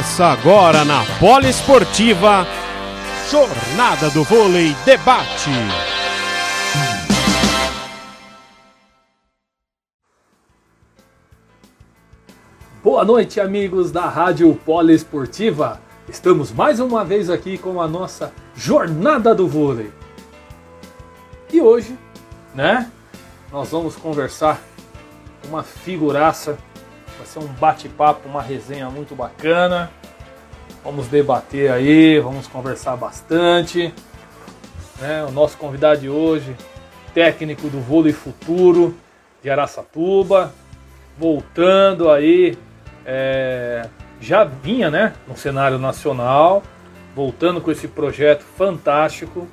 Começa agora na Poliesportiva Jornada do Vôlei Debate. Boa noite, amigos da Rádio Poliesportiva. Estamos mais uma vez aqui com a nossa Jornada do Vôlei. E hoje, né, nós vamos conversar com uma figuraça Vai ser um bate-papo, uma resenha muito bacana. Vamos debater aí, vamos conversar bastante. Né? O nosso convidado de hoje, técnico do vôlei futuro de Araçatuba, voltando aí, é, já vinha né, no cenário nacional, voltando com esse projeto fantástico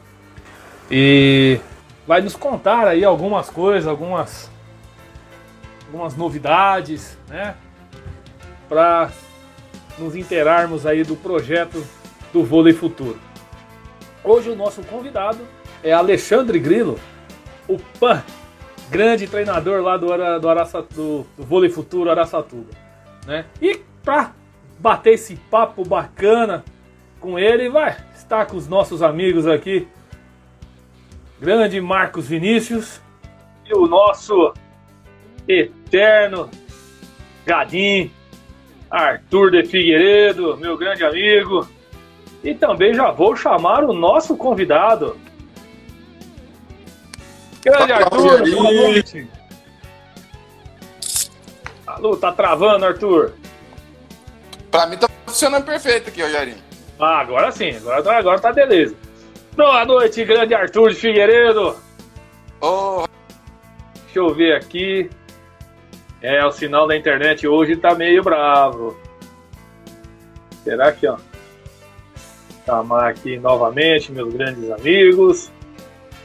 e vai nos contar aí algumas coisas, algumas algumas novidades, né? Para nos interarmos aí do projeto do vôlei futuro. Hoje o nosso convidado é Alexandre Grilo, o PAN, grande treinador lá do, do, do, do vôlei futuro Araçatuba. Né? E para bater esse papo bacana com ele, vai estar com os nossos amigos aqui, grande Marcos Vinícius e o nosso eterno Gadim, Arthur de Figueiredo, meu grande amigo. E também já vou chamar o nosso convidado. Grande Arthur, boa noite. Alô, tá travando, Arthur? Pra mim tá funcionando perfeito aqui, Rogerinho. Ah, agora sim, agora, tá, agora tá beleza. Boa noite, grande Arthur de Figueiredo. Oh. Deixa eu ver aqui. É, o sinal da internet hoje tá meio bravo. Será que, ó? Chamar aqui novamente meus grandes amigos.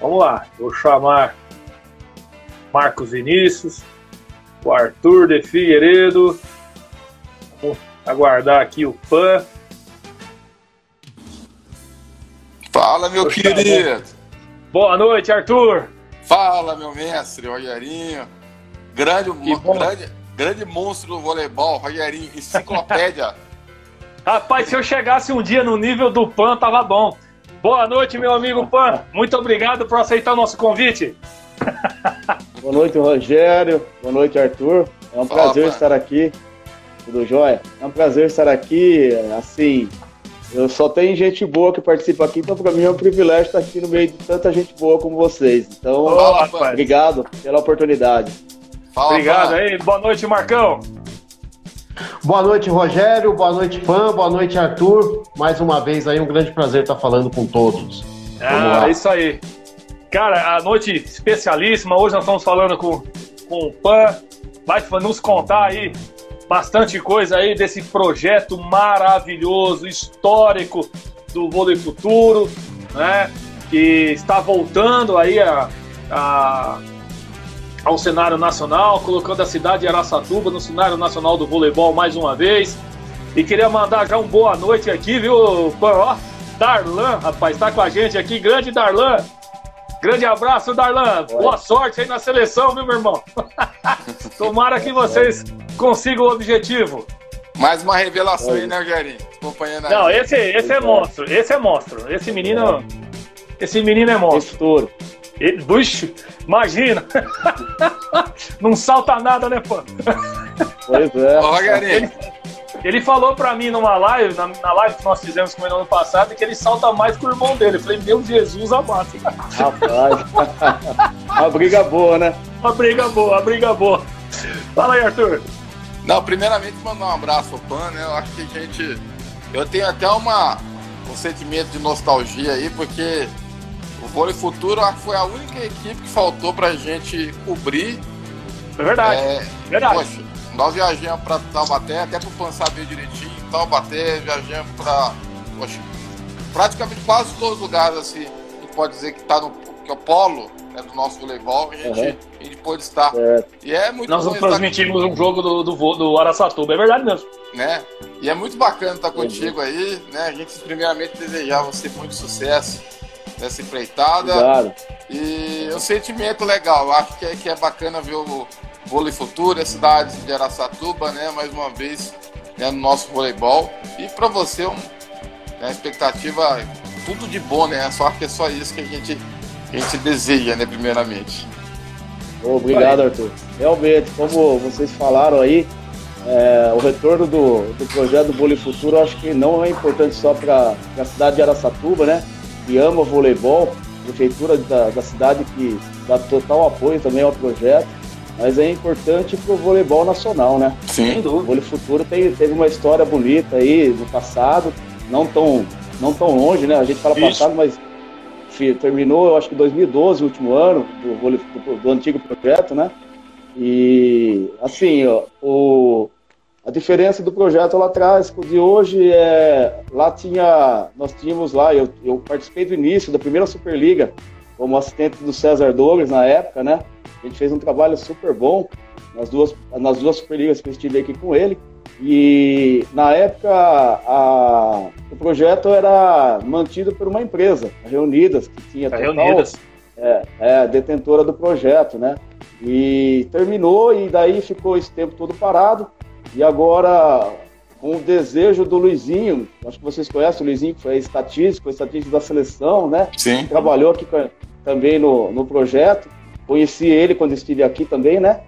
Vamos lá, vou chamar Marcos Vinícius, o Arthur de Figueiredo. Vou aguardar aqui o PAN. Fala, meu Poxa, querido. Boa noite, Arthur. Fala, meu mestre, Rogerinho. Grande, grande, grande monstro do voleibol, Rogerinho, enciclopédia. Rapaz, se eu chegasse um dia no nível do Pan, tava bom. Boa noite, meu amigo Pan. Muito obrigado por aceitar o nosso convite. Boa noite, Rogério. Boa noite, Arthur. É um Fala, prazer estar aqui. Tudo jóia? É um prazer estar aqui. Assim, eu só tenho gente boa que participa aqui, então para mim é um privilégio estar aqui no meio de tanta gente boa como vocês. Então, obrigado pela oportunidade. Fala, Obrigado fala. aí. Boa noite, Marcão. Boa noite, Rogério. Boa noite, Pan. Boa noite, Arthur. Mais uma vez aí, um grande prazer estar falando com todos. Ah, isso aí. Cara, a noite especialíssima. Hoje nós estamos falando com, com o Pan. Vai nos contar aí bastante coisa aí desse projeto maravilhoso, histórico do vôlei futuro, né? Que está voltando aí a, a ao cenário nacional, colocando a cidade de Araçatuba no cenário nacional do voleibol mais uma vez. E queria mandar já um boa noite aqui, viu, Ó, Darlan, rapaz, tá com a gente aqui, grande Darlan. Grande abraço, Darlan. Boa sorte aí na seleção, viu, meu irmão? Tomara que vocês consigam o objetivo. Mais uma revelação aí, né, Rogerinho? Acompanhando Não, esse, esse é monstro. Esse é monstro. Esse menino. Esse menino é monstro. Ele, bucho, imagina! Não salta nada, né, pô? Pois é. Ô, ele, ele falou pra mim numa live, na, na, live que nós fizemos com ele no ano passado, que ele salta mais que o irmão dele. Eu falei, meu Jesus amado. Rapaz. Uma briga boa, né? Uma briga boa, uma briga boa. Fala aí, Arthur. Não, primeiramente mandar um abraço ao Pan, né? Eu acho que a gente. Eu tenho até uma, um sentimento de nostalgia aí, porque Vôlei Futuro foi a única equipe que faltou pra gente cobrir. É verdade. É, verdade. Poxa, nós viajamos pra Taubaté, até pro Pan saber direitinho, Taubaté, viajamos pra. Poxa, praticamente quase todos os lugares assim, a gente pode dizer que tá no que é o polo né, do nosso voleibol, a gente, uhum. a gente pôde estar. É. E é muito Nós transmitimos um jogo do, do, do Araçatuba, é verdade mesmo. Né? E é muito bacana estar contigo aí, né? A gente primeiramente desejar você muito sucesso nessa empreitada. Claro. E um sentimento legal. Acho que é, que é bacana ver o vôlei futuro, a cidade de Araçatuba, né? Mais uma vez, né, no nosso voleibol. E para você, um, né, expectativa, tudo de bom, né? Só que é só isso que a gente, a gente deseja, né, primeiramente. Obrigado, Arthur. Realmente, como vocês falaram aí, é, o retorno do, do projeto do Vôlei Futuro acho que não é importante só para a cidade de Araçatuba, né? Que ama voleibol, prefeitura da, da cidade que dá total apoio também ao projeto, mas é importante para o voleibol nacional, né? Sim. O Vôlei Futuro tem, teve uma história bonita aí no passado, não tão, não tão longe, né? A gente fala Isso. passado, mas terminou, eu acho que 2012, o último ano do, vôlei, do, do antigo projeto, né? E assim, ó, o, a diferença do projeto lá atrás de hoje é lá tinha nós tínhamos lá eu, eu participei do início da primeira Superliga como assistente do César Douglas na época, né? A gente fez um trabalho super bom nas duas nas duas Superligas que eu estive aqui com ele. E na época a, o projeto era mantido por uma empresa, a Reunidas, que tinha a total, Reunidas. É, é, detentora do projeto, né? E terminou e daí ficou esse tempo todo parado. E agora, com o desejo do Luizinho, acho que vocês conhecem o Luizinho, que foi estatístico, foi estatístico da seleção, né? Sim. Trabalhou aqui também no, no projeto. Conheci ele quando estive aqui também, né?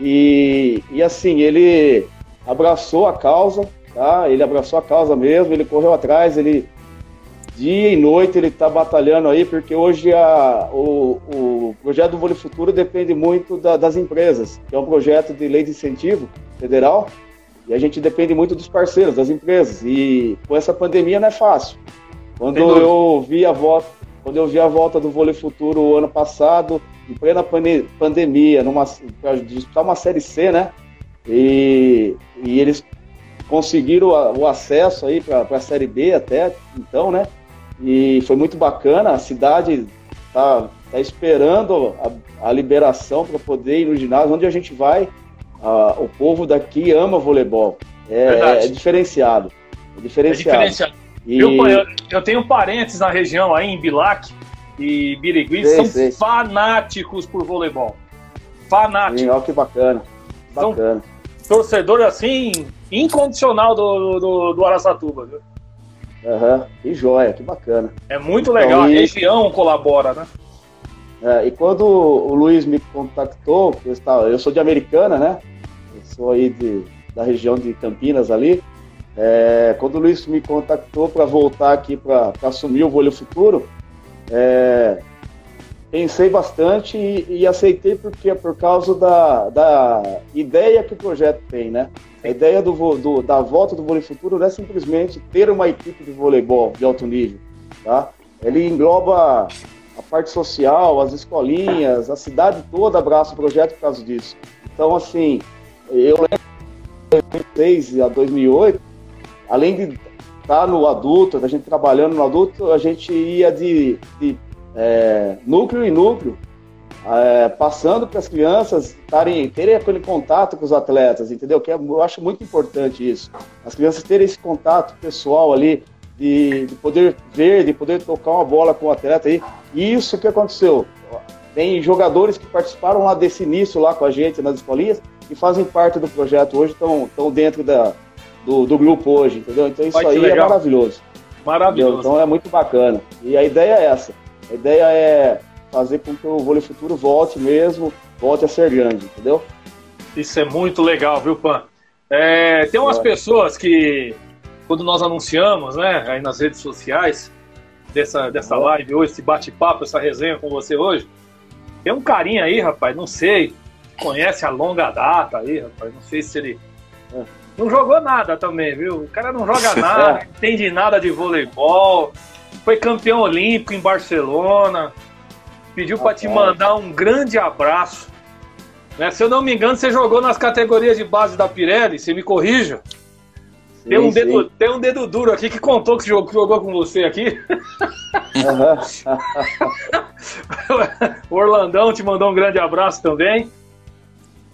E, e assim, ele abraçou a causa, tá? Ele abraçou a causa mesmo, ele correu atrás, ele dia e noite ele está batalhando aí, porque hoje a, o, o projeto do Vôlei Futuro depende muito da, das empresas, que é um projeto de lei de incentivo federal, e a gente depende muito dos parceiros, das empresas. E com essa pandemia não é fácil. Quando eu vi a volta, quando eu vi a volta do Vôlei Futuro o ano passado, em plena pandemia, numa para disputar uma série C, né? E, e eles conseguiram o acesso aí para a série B até então, né? E foi muito bacana. A cidade tá, tá esperando a, a liberação para poder ir no ginásio, onde a gente vai. O povo daqui ama voleibol. É, é diferenciado. É diferenciado. É diferenciado. E... Eu, eu, eu, tenho parentes na região aí, em Bilac e Birigui, são sei. fanáticos por voleibol. Fanáticos. Sim, olha que bacana. Bacana. São torcedor assim, incondicional do, do, do Araçatuba, viu? Aham, uhum. que joia, que bacana. É muito legal, então, e... a região colabora, né? É, e quando o Luiz me contactou, eu, estava, eu sou de Americana, né? Eu sou aí de, da região de Campinas ali. É, quando o Luiz me contactou para voltar aqui para assumir o Vôlei Futuro, é, pensei bastante e, e, aceitei porque por causa da, da ideia que o projeto tem, né? A ideia do, do, da volta do vôlei futuro não é simplesmente ter uma equipe de voleibol de alto nível, tá? Ele engloba a parte social, as escolinhas, a cidade toda abraça o projeto por causa disso. Então, assim, eu lembro de 2006 a 2008, além de estar no adulto, da gente trabalhando no adulto, a gente ia de, de é, núcleo em núcleo, é, passando para as crianças tarem, terem aquele contato com os atletas, entendeu? Que é, eu acho muito importante isso. As crianças terem esse contato pessoal ali, de, de poder ver, de poder tocar uma bola com o atleta aí. E isso que aconteceu. Tem jogadores que participaram lá desse início lá com a gente nas escolinhas e fazem parte do projeto hoje, estão dentro da, do, do, grupo hoje, entendeu? Então isso aí é maravilhoso. Maravilhoso. Entendeu? Então é muito bacana. E a ideia é essa a ideia é fazer com que o vôlei futuro volte mesmo, volte a ser grande, entendeu? Isso é muito legal, viu, Pan? É, tem umas é. pessoas que, quando nós anunciamos, né, aí nas redes sociais, dessa, dessa é. live hoje, esse bate-papo, essa resenha com você hoje, tem um carinha aí, rapaz, não sei, conhece a longa data aí, rapaz, não sei se ele. É. Não jogou nada também, viu? O cara não joga nada, é. não entende nada de voleibol, foi campeão olímpico em Barcelona. Pediu para te mandar um grande abraço. Né? Se eu não me engano, você jogou nas categorias de base da Pirelli, você me corrija. Tem, um dedo, tem um dedo duro aqui que contou que jogou, que jogou com você aqui. Uhum. o Orlandão te mandou um grande abraço também.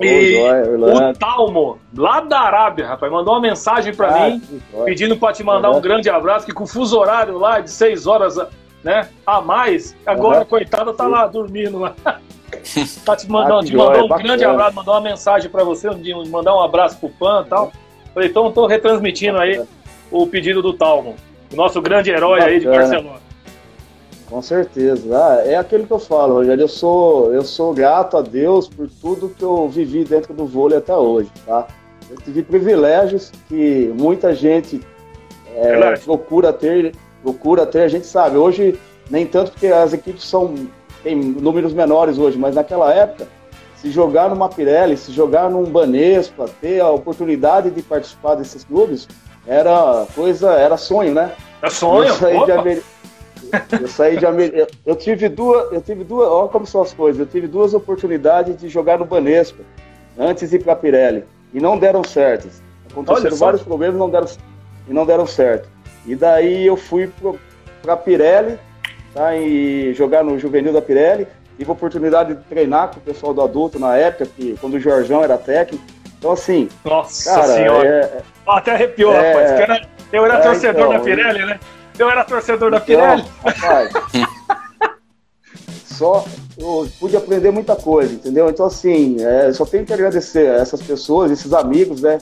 E o Talmo, lá da Arábia, rapaz, mandou uma mensagem para ah, mim, pedindo para te mandar uhum. um grande abraço, que com o fuso horário lá de seis horas né, a mais, agora, uhum. coitado, tá lá dormindo lá. tá te mandando, ah, te mandou um grande abraço, mandou uma mensagem para você, mandar um abraço pro Pan e tal. Falei, então estou retransmitindo aí o pedido do Talmo, o nosso grande herói Bacana. aí de Barcelona. Com certeza. Ah, é aquilo que eu falo, Rogério. Eu sou, eu sou grato a Deus por tudo que eu vivi dentro do vôlei até hoje, tá? Eu tive privilégios que muita gente é, procura ter, procura ter, a gente sabe. Hoje, nem tanto porque as equipes são tem números menores hoje, mas naquela época, se jogar numa Pirelli, se jogar num Banespa, ter a oportunidade de participar desses clubes, era coisa, era sonho, né? É sonho. Eu saí de eu saí de eu, eu tive duas, eu tive duas, olha como são as coisas. Eu tive duas oportunidades de jogar no Banespa antes de ir para a Pirelli e não deram certo. Aconteceram vários problemas, não deram e não deram certo. E daí eu fui para Pirelli, tá, e jogar no juvenil da Pirelli. Tive a oportunidade de treinar com o pessoal do adulto na época, que, quando o Jorjão era técnico. Então, assim. Nossa cara, senhora! É, Até arrepiou, é, rapaz. Eu era é, torcedor então, da Pirelli, né? Eu era torcedor da então, Pirelli. Rapaz, só eu pude aprender muita coisa, entendeu? Então, assim, é, só tenho que agradecer a essas pessoas, esses amigos, né?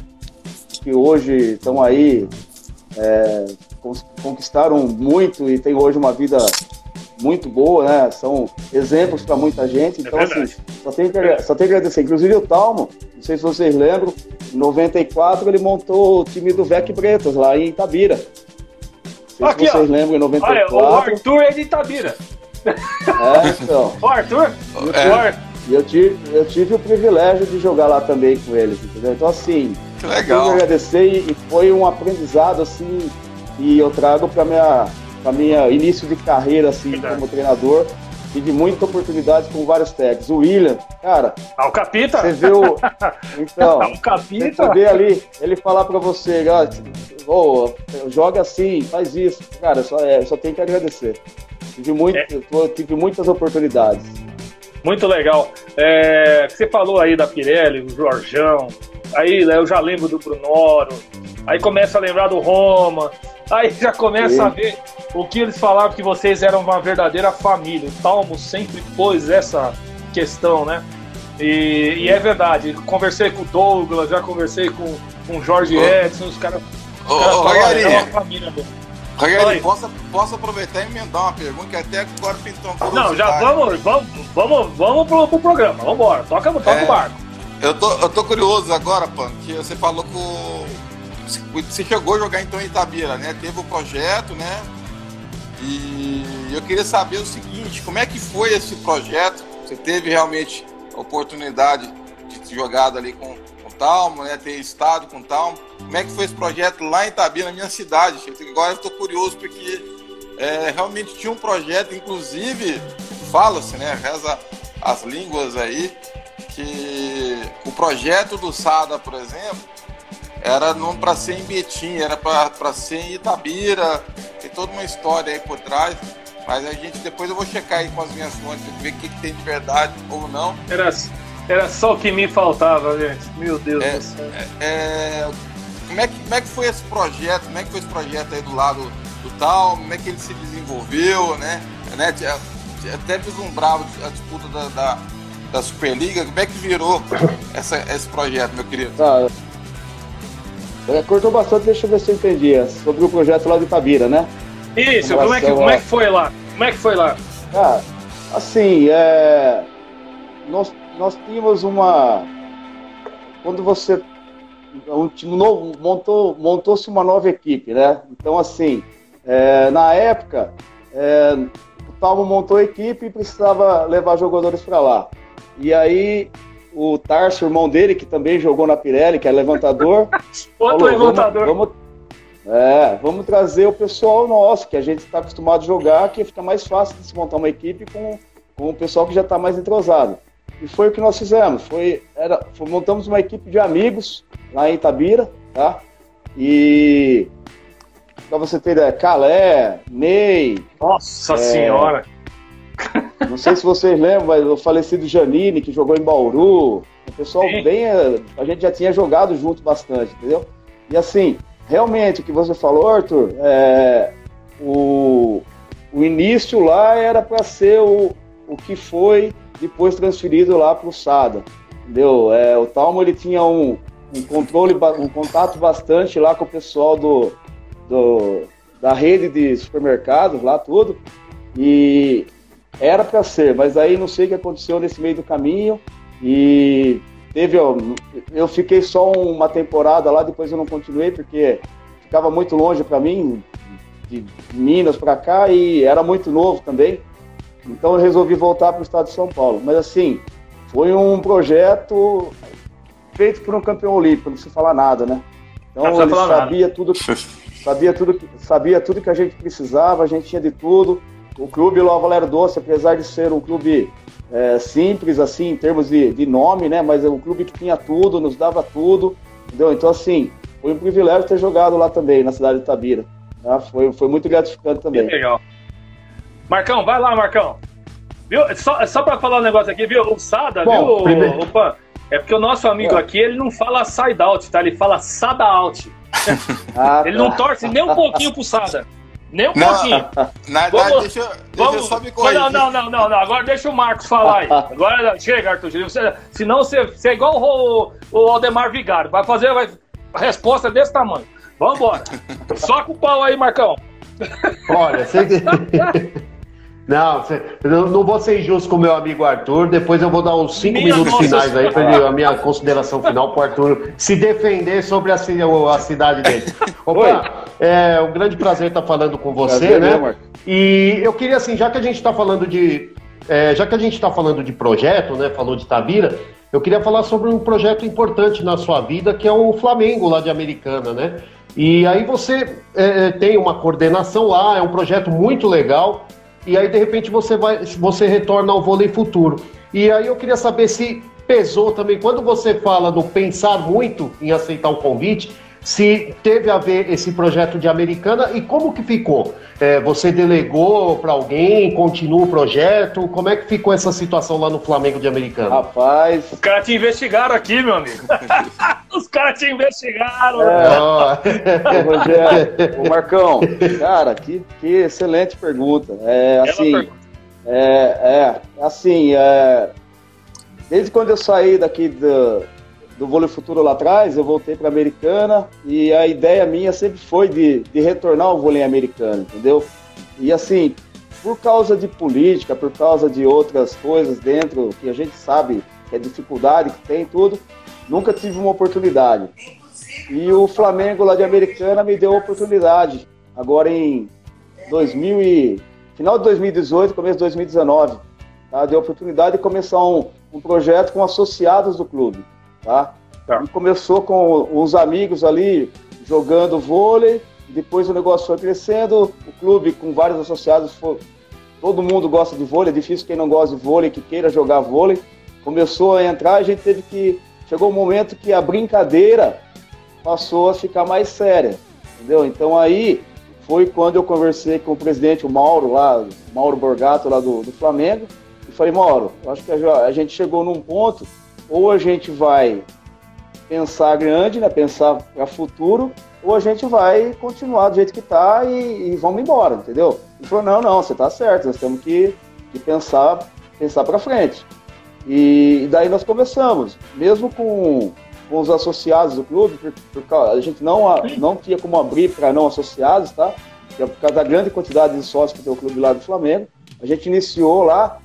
Que hoje estão aí, é, conquistaram muito e têm hoje uma vida muito boa, né? São exemplos para muita gente. Então, é assim, só tenho, que, só tenho que agradecer. Inclusive o Talmo, não sei se vocês lembram, em 94 ele montou o time do VEC Bretas lá em Itabira. Não sei Aqui, se vocês ó. lembram, em 94. Olha, o Arthur é de Itabira. É, então. o Arthur? É. E eu tive, eu tive o privilégio de jogar lá também com eles, entendeu? Então, assim, que legal. eu agradecer e foi um aprendizado, assim, e eu trago para minha para minha início de carreira assim Verdade. como treinador. Tive muita oportunidade com vários técnicos. O William, cara. Ah, o Capita? Você o. Então. o Capita? Você vê ali, ele falar para você, oh, joga assim, faz isso. Cara, só, é, só tenho que agradecer. Tive, muito, é. tive muitas oportunidades. Muito legal. É, você falou aí da Pirelli, do Jorjão. Aí eu já lembro do Brunoro. Aí começa a lembrar do Roma. Aí já começa Sim. a ver o que eles falavam que vocês eram uma verdadeira família. O Talmo sempre pôs essa questão, né? E, e, é verdade. Conversei com o Douglas, já conversei com, com o Jorge oh. Edson, os caras. Ô. É uma família, Rogerinho, posso, posso aproveitar e emendar uma pergunta que até agora pintou um Não, já vamos, vamos, vamos, vamos pro, pro programa. Vamos embora. Toca, toca é, o barco. Eu tô, eu tô curioso agora, Pan, que você falou com você chegou a jogar então em Itabira, né? Teve o projeto, né? E eu queria saber o seguinte, como é que foi esse projeto? Você teve realmente a oportunidade de ter jogado ali com, com o Talmo, né? Ter estado com o Talmo. Como é que foi esse projeto lá em Itabira, na minha cidade? Agora eu estou curioso porque é, realmente tinha um projeto, inclusive, fala-se, né? Reza as línguas aí, que o projeto do Sada, por exemplo, era não para ser em Betim, era para ser em Itabira. Tem toda uma história aí por trás. Mas a gente depois eu vou checar aí com as minhas fontes, ver o que, que, tem de verdade ou não. Era, era só o que me faltava, gente. Meu Deus é, do céu. É, é, como, é que, como é que foi esse projeto? Como é que foi esse projeto aí do lado do tal? Como é que ele se desenvolveu, né? né? Até vislumbrava a disputa da, da, da Superliga. Como é que virou essa, esse projeto, meu querido? Tá. É, cortou bastante, deixa eu ver se eu entendi. É sobre o projeto lá de Itabira, né? Isso, como é, que, como é que foi lá? Como é que foi lá? Ah, assim, é... nós, nós tínhamos uma. Quando você. Um time novo, montou, montou-se uma nova equipe, né? Então, assim, é, na época, é, o Talmo montou a equipe e precisava levar jogadores para lá. E aí o Tarso, irmão dele, que também jogou na Pirelli, que é levantador. Outro falou, levantador. Vamos, vamos, é, vamos trazer o pessoal nosso, que a gente está acostumado a jogar, que fica mais fácil de se montar uma equipe com, com o pessoal que já está mais entrosado. E foi o que nós fizemos. Foi, era, foi, montamos uma equipe de amigos lá em Itabira, tá? E para você ter ideia, Calé, Ney. Nossa é, Senhora! Não sei se vocês lembram, mas o falecido Janine, que jogou em Bauru. O pessoal Sim. bem. A gente já tinha jogado junto bastante, entendeu? E assim, realmente, o que você falou, Arthur, é, o, o início lá era para ser o, o que foi depois transferido lá para o Sada. Entendeu? É, o Talmo ele tinha um, um controle, um contato bastante lá com o pessoal do, do da rede de supermercados lá, tudo. E era para ser, mas aí não sei o que aconteceu nesse meio do caminho. E teve, ó, eu fiquei só uma temporada lá, depois eu não continuei porque ficava muito longe para mim, de Minas para cá, e era muito novo também. Então eu resolvi voltar para o estado de São Paulo. Mas assim, foi um projeto feito por um campeão olímpico, não se falar nada, né? Então ele sabia nada. tudo, sabia tudo, sabia tudo que a gente precisava, a gente tinha de tudo. O clube Ló Valério Doce, apesar de ser um clube é, simples assim em termos de, de nome, né? Mas é um clube que tinha tudo, nos dava tudo, entendeu? Então assim, foi um privilégio ter jogado lá também na cidade de Tabira. Tá? Foi, foi muito gratificante também. Que legal. Marcão, vai lá, Marcão. Viu? Só, só para falar um negócio aqui, viu? O Sada, Bom, viu, primeiro... Opa, é porque o nosso amigo é. aqui, ele não fala side out, tá? Ele fala sada out. Ah, ele não tá. torce nem um pouquinho pro Sada. Nem um não, pouquinho. Na verdade, vamos, deixa, deixa vamos, eu só me corrigir. Não, não, não, não, não, Agora deixa o Marcos falar aí. Agora chega, Arthur. Você, senão você, você é igual o, o Aldemar Vigário. Vai fazer vai, a resposta desse tamanho. Vambora. Só com o pau aí, Marcão. Olha, você... Não, eu não vou ser injusto com o meu amigo Arthur. Depois eu vou dar uns cinco minha minutos finais aí para a minha consideração final para o Arthur se defender sobre a, a cidade dele. Opa, é um grande prazer estar falando com você, prazer, né? Meu, e eu queria assim, já que a gente está falando de, é, já que a gente está falando de projeto, né? Falou de Tabira, eu queria falar sobre um projeto importante na sua vida que é o Flamengo lá de Americana, né? E aí você é, é tem uma coordenação lá, é um projeto muito legal e aí de repente você vai, você retorna ao vôlei futuro. E aí eu queria saber se pesou também quando você fala do pensar muito em aceitar o convite, se teve a ver esse projeto de Americana e como que ficou? É, você delegou para alguém, continua o projeto? Como é que ficou essa situação lá no Flamengo de Americana? Rapaz. Os caras te investigaram aqui, meu amigo. Os caras te investigaram. É. Rogério, o Marcão, cara, que, que excelente pergunta. É assim. Pergunta. É, é, assim, é, desde quando eu saí daqui do, do vôlei futuro lá atrás, eu voltei para Americana e a ideia minha sempre foi de, de retornar ao vôlei americano, entendeu? E assim, por causa de política, por causa de outras coisas dentro que a gente sabe que é dificuldade que tem tudo, nunca tive uma oportunidade. E o Flamengo lá de Americana me deu a oportunidade, agora em 2000 e, final de 2018, começo de 2019, tá? deu a oportunidade de começar um, um projeto com associados do clube tá? tá. E começou com uns amigos ali jogando vôlei, depois o negócio foi crescendo, o clube com vários associados, foi, todo mundo gosta de vôlei, é difícil quem não gosta de vôlei, que queira jogar vôlei. Começou a entrar, a gente teve que. Chegou um momento que a brincadeira passou a ficar mais séria, entendeu? Então aí foi quando eu conversei com o presidente, o Mauro, lá, Mauro Borgato, lá do, do Flamengo, e falei, Mauro, acho que a, a gente chegou num ponto ou a gente vai pensar grande, né, pensar para futuro, ou a gente vai continuar do jeito que está e, e, vamos embora, entendeu? Ele falou, não, não, você está certo, nós temos que, que pensar, pensar para frente. E, e, daí nós começamos, mesmo com, com os associados do clube, por, por, a gente não, não tinha como abrir para não associados, tá? É por causa da grande quantidade de sócios que tem o clube lá do Flamengo. A gente iniciou lá,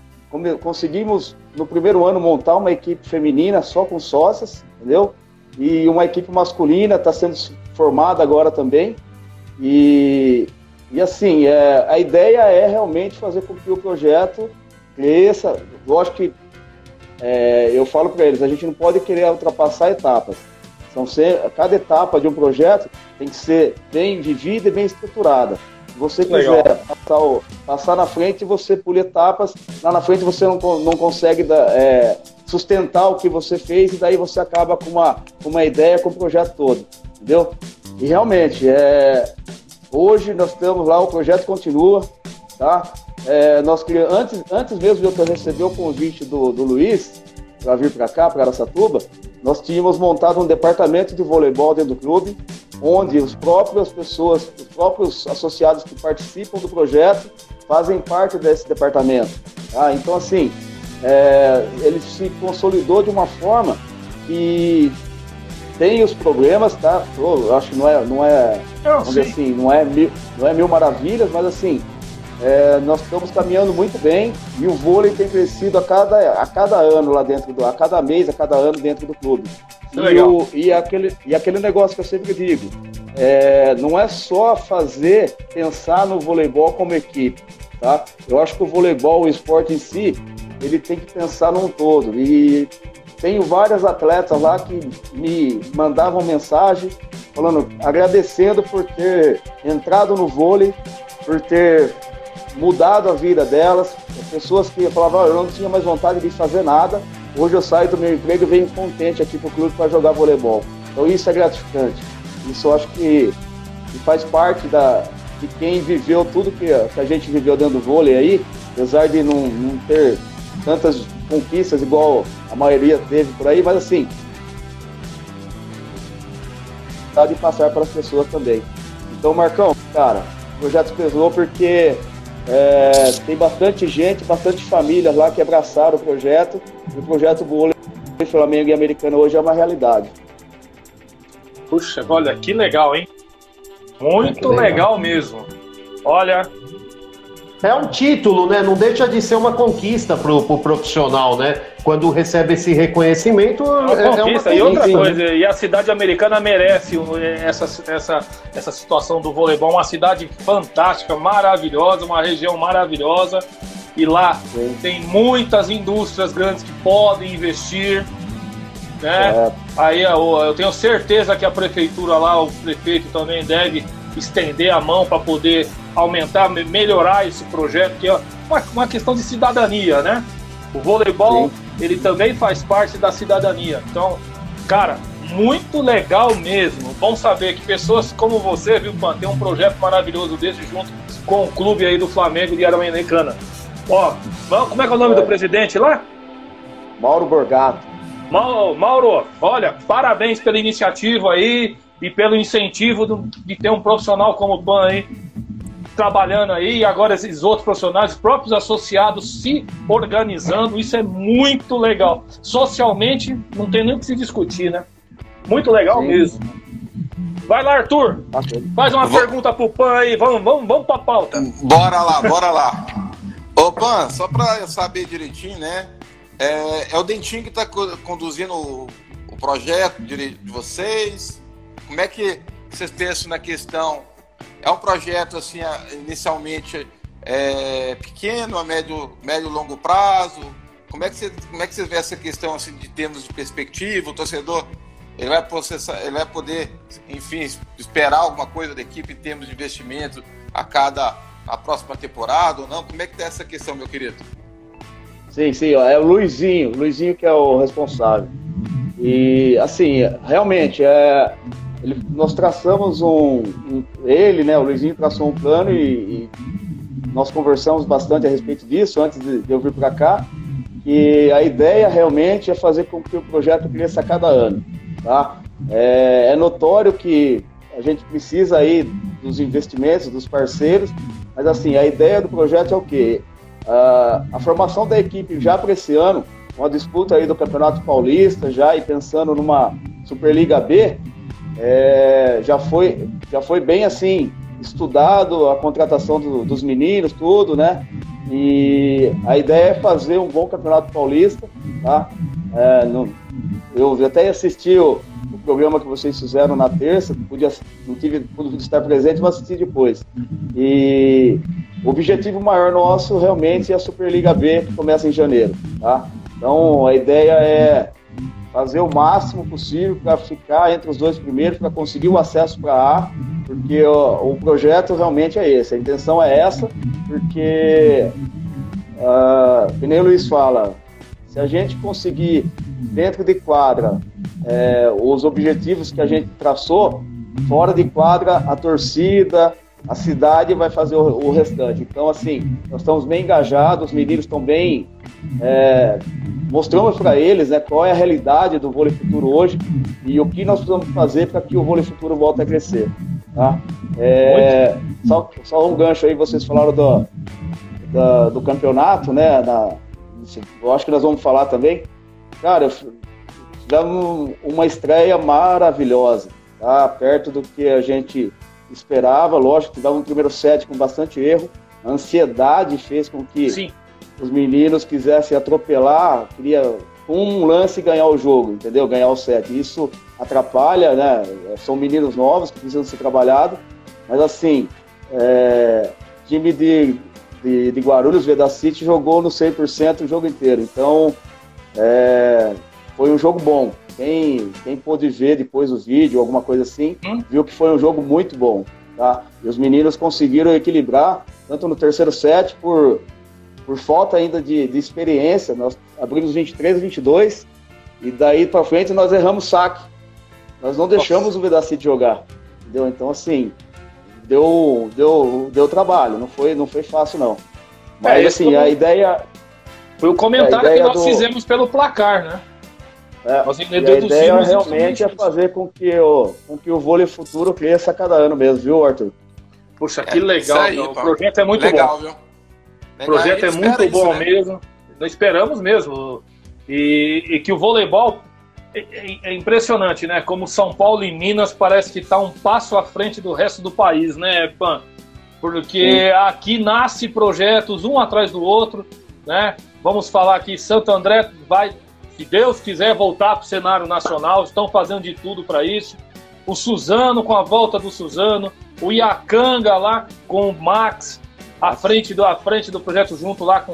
conseguimos no primeiro ano montar uma equipe feminina só com sócias, entendeu? E uma equipe masculina está sendo formada agora também. E, e assim, é, a ideia é realmente fazer com que o projeto cresça. Lógico que é, eu falo para eles, a gente não pode querer ultrapassar etapas. São cada etapa de um projeto tem que ser bem vivida e bem estruturada. Se você quiser passar, passar, na frente, você pula etapas, lá na frente você não, não consegue é, sustentar o que você fez e daí você acaba com uma, com uma ideia, com o projeto todo, entendeu? E realmente, é, hoje nós estamos lá, o projeto continua, tá? É, nós antes, antes mesmo de eu receber o convite do, do Luiz para vir para cá, para Aracatuba, nós tínhamos montado um departamento de voleibol dentro do clube, onde os próprios pessoas, os próprios associados que participam do projeto fazem parte desse departamento. Tá? Então, assim, é, ele se consolidou de uma forma que tem os problemas, tá? Eu acho que não é, não é, não, assim, não é mil, não é mil maravilhas, mas assim, é, nós estamos caminhando muito bem e o vôlei tem crescido a cada, a cada ano lá dentro do, a cada mês, a cada ano dentro do clube. E, o, e, aquele, e aquele negócio que eu sempre digo, é, não é só fazer, pensar no voleibol como equipe, tá? Eu acho que o voleibol, o esporte em si, ele tem que pensar num todo. E tenho vários atletas lá que me mandavam mensagem falando, agradecendo por ter entrado no vôlei, por ter mudado a vida delas. Pessoas que falavam, oh, eu não tinha mais vontade de fazer nada, hoje eu saio do meu emprego e venho contente aqui para o clube para jogar voleibol. Então isso é gratificante. Isso eu acho que, que faz parte da, de quem viveu tudo que, que, a gente viveu dentro do vôlei aí, apesar de não, não ter tantas conquistas igual a maioria teve por aí, mas assim, de passar para as pessoas também. Então, Marcão, cara, o projeto pesou porque é, tem bastante gente, bastante famílias lá que abraçaram o projeto. E o projeto Vôlei Flamengo e Americano hoje é uma realidade. Puxa, olha que legal, hein? Muito legal. legal mesmo. Olha, é um título, né? Não deixa de ser uma conquista pro, pro profissional, né? Quando recebe esse reconhecimento. É uma é, conquista. É uma e outra coisa, e a cidade americana merece essa, essa, essa situação do voleibol. Uma cidade fantástica, maravilhosa, uma região maravilhosa. E lá Sim. tem muitas indústrias grandes que podem investir. Né? É. Aí eu tenho certeza que a prefeitura lá, o prefeito também deve estender a mão para poder aumentar, melhorar esse projeto, que é uma, uma questão de cidadania, né? O voleibol, Sim. ele também faz parte da cidadania. Então, cara, muito legal mesmo. Bom saber que pessoas como você, viu, Pan, tem um projeto maravilhoso desse junto com o clube aí do Flamengo de Araucana. Ó, como é que é o nome é. do presidente lá? Mauro Borgato. Mauro, olha, parabéns pela iniciativa aí e pelo incentivo de ter um profissional como o Pan aí trabalhando aí, e agora esses outros profissionais, os próprios associados se organizando, isso é muito legal. Socialmente, não tem nem o que se discutir, né? Muito legal Sim. mesmo. Vai lá, Arthur. Faz uma Vou... pergunta pro Pan aí, vamos, vamos, vamos pra pauta. Bora lá, bora lá. Ô Pan, só pra eu saber direitinho, né? É, é o Dentinho que tá conduzindo o, o projeto de, de vocês? Como é que vocês pensam na questão é um projeto, assim, inicialmente é, pequeno, a médio, médio longo prazo? Como é, que você, como é que você vê essa questão assim, de termos de perspectiva? O torcedor ele vai, processar, ele vai poder, enfim, esperar alguma coisa da equipe em termos de investimento a cada a próxima temporada ou não? Como é que está essa questão, meu querido? Sim, sim, é o Luizinho, Luizinho que é o responsável. E assim, realmente é ele, nós traçamos um, um, Ele, né, o Luizinho traçou um plano e, e, nós conversamos bastante a respeito disso antes de, de eu vir para cá. E a ideia realmente é fazer com que o projeto cresça a cada ano. Tá? É, é notório que a gente precisa aí dos investimentos, dos parceiros, mas assim, a ideia do projeto é o quê? Uh, a formação da equipe já para esse ano, uma disputa aí do Campeonato Paulista, já e pensando numa Superliga B, é, já, foi, já foi bem assim estudado a contratação do, dos meninos, tudo, né? E a ideia é fazer um bom campeonato paulista, tá? É, eu até assisti o, o, programa que vocês fizeram na terça, podia, não tive pude estar presente, mas assisti depois. E o objetivo maior nosso realmente é a Superliga B, que começa em janeiro, tá? Então a ideia é fazer o máximo possível para ficar entre os dois primeiros, para conseguir o acesso para A, porque o, o, projeto realmente é esse, a intenção é essa, porque, uh, que nem o Luiz fala, se a gente conseguir, dentro de quadra, é, os objetivos que a gente traçou, fora de quadra, a torcida, a cidade vai fazer o, o restante. Então, assim, nós estamos bem engajados, os meninos estão bem. É, mostramos para eles né, qual é a realidade do vôlei futuro hoje e o que nós precisamos fazer para que o vôlei futuro volte a crescer. Tá? É, só, só, um gancho aí, vocês falaram do, do, do campeonato, né? eu acho que nós vamos falar também. Cara, tivemos uma estreia maravilhosa, tá? perto do que a gente esperava. Lógico, tivemos um primeiro set com bastante erro. A ansiedade fez com que Sim. os meninos quisessem atropelar, queria um lance ganhar o jogo, entendeu? Ganhar o set. Isso atrapalha, né? São meninos novos que precisam ser trabalhados. Mas assim, é, time de, de, de Guarulhos, Veda City, jogou no 100% o jogo inteiro. Então, é, foi um jogo bom. Quem, quem pôde ver depois o vídeo, alguma coisa assim, hum? viu que foi um jogo muito bom. Tá? E os meninos conseguiram equilibrar, tanto no terceiro set, por, por falta ainda de, de experiência. Nós abrimos 23 a 22, e daí para frente nós erramos saque. Nós não deixamos Nossa. o Vedacity jogar. Entendeu? Então, assim, deu, deu, deu trabalho, não foi, não foi fácil, não. Mas, é, assim, a ideia. Foi o comentário que nós do... fizemos pelo placar, né? É, nós a ideia realmente é fazer com que, o, com que o vôlei futuro cresça a cada ano mesmo, viu, Arthur? Puxa, que é, legal. Aí, o projeto é muito legal, bom. Viu? O projeto é muito isso, bom né? mesmo. Nós esperamos mesmo. E, e que o voleibol é, é, é, impressionante, né? Como São Paulo e Minas parece que está um passo à frente do resto do país, né, Pan? Porque Sim. aqui nasce projetos um atrás do outro, né? Vamos falar aqui, Santo André vai, se Deus quiser, voltar para o cenário nacional, estão fazendo de tudo para isso. O Suzano com a volta do Suzano, o Iacanga lá com o Max à frente do, à frente do projeto junto lá com,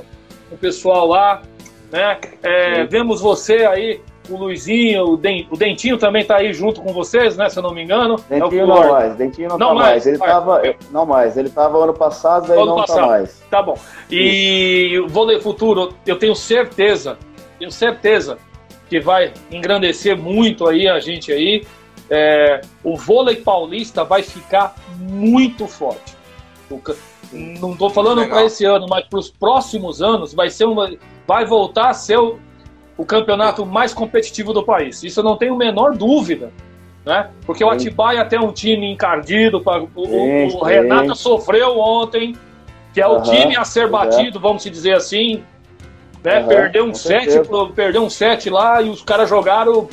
com o pessoal lá, né? É, vemos você aí o Luizinho, o, Dentinho também está aí junto com vocês, né? Se eu não me engano. Dentinho é não mais, Dentinho não, não tá mais. mais. Ele tava, não mais, ele estava ano passado, daí ano não tá passado. tá mais. Tá bom. E o vôlei futuro, eu tenho certeza, tenho certeza que vai engrandecer muito aí a gente aí. É, o vôlei paulista vai ficar muito forte. Não estou falando para esse ano, mas para os próximos anos vai ser uma, vai voltar a ser o, o campeonato mais competitivo do país. Isso eu não tenho a menor dúvida. Né? Porque o Atibaia até um time encardido. O, o, o Renata sofreu ontem, que é o uhum, time a ser batido, vamos dizer assim. Né? Uhum, perdeu um set, perdeu um set lá e os caras jogaram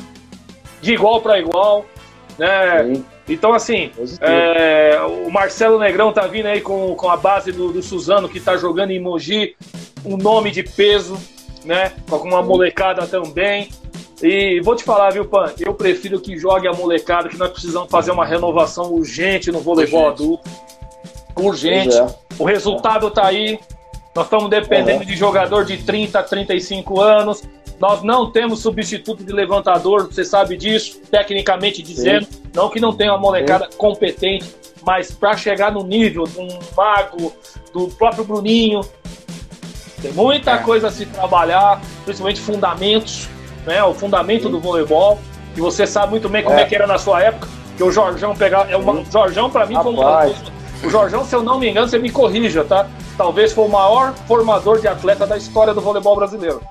de igual para igual. Né? Então, assim, é, o Marcelo Negrão tá vindo aí com, com a base do, do Suzano, que tá jogando em Mogi, um nome de peso né? Com uma molecada também. E vou te falar, viu, Pan? Eu prefiro que jogue a molecada, que nós precisamos fazer uma renovação urgente no voleibol urgente. adulto. Urgente. É. O resultado tá aí. Nós estamos dependendo de jogador de 30 35 anos. Nós não temos substituto de levantador, você sabe disso, tecnicamente dizendo. Sim. Não que não tenha uma molecada Sim. competente, mas para chegar no nível de um mago, do próprio Bruninho, tem muita é. coisa a se trabalhar, principalmente fundamentos, né? O fundamento Sim. do voleibol, que você sabe muito bem como é, é que era na sua época, que o Jorjão pegava. É uma, o Jorjão, para mim, foi um. O Jorjão, se eu não me engano, você me corrija, tá? Talvez foi o maior formador de atleta da história do voleibol brasileiro.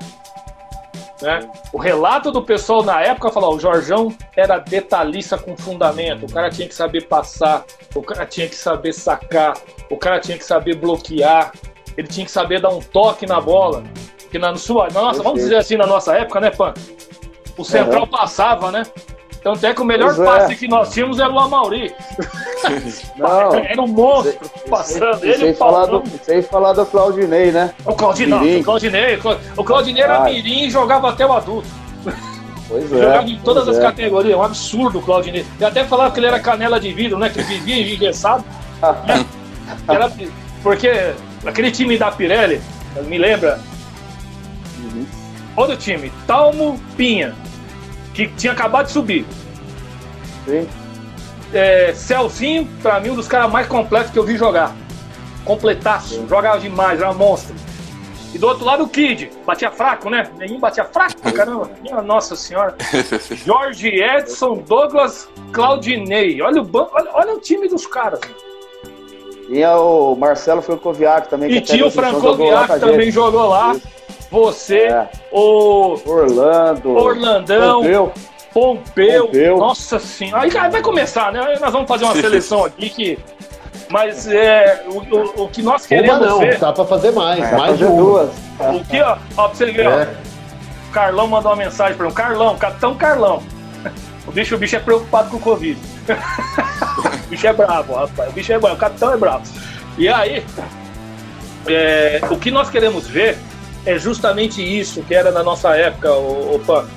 Né? O relato do pessoal na época falou: o Jorjão era detalhista com fundamento, o cara tinha que saber passar, o cara tinha que saber sacar, o cara tinha que saber bloquear, ele tinha que saber dar um toque na bola. Que na sua, nossa, vamos dizer assim, na nossa época, né, Pan? O central uhum. passava, né? Então até que o melhor pois é. passe é. que nós tínhamos era o Amaury. Não, era um monstro passando. Ele sem, falar do, sem falar do Claudinei, né? O Claudinei, o Claudinei, o Claudinei era mirim e jogava até o adulto. Pois é. Jogava em todas as é. categorias, um absurdo o Claudinei. E até falava que ele era canela de vidro, né? Que vivia engessado. né? Era, porque aquele time da Pirelli, me lembra? Uhum. Outro time, Talmo Pinha, que tinha acabado de subir. Sim. É, Celcinho, pra mim, um dos caras mais completos que eu vi jogar. Completaço, Sim. jogava demais, era um monstro. E do outro lado o Kid, batia fraco, né? Nenhum batia fraco, caramba. Minha nossa senhora. Jorge Edson, Douglas Claudinei. Olha o, olha, olha o time dos caras. Tinha o Marcelo Francoviac também. E tinha o Francoviac também jogou lá. Você, é. o Orlando, Orlandão, Pompeu. Pompeu. Pompeu. Nossa senhora. Aí vai começar, né? Nós vamos fazer uma seleção aqui que. Mas é, o, o, o que nós queremos uma não, ver. Dá pra fazer mais. É, mais fazer duas. O que, ó, ó, pra você ver, é. Carlão mandou uma mensagem para um Carlão, Capitão Carlão. O bicho, o bicho é preocupado com o Covid. o bicho é bravo, rapaz. O bicho é bravo, o capitão é bravo. E aí, é, o que nós queremos ver é justamente isso que era na nossa época, opa,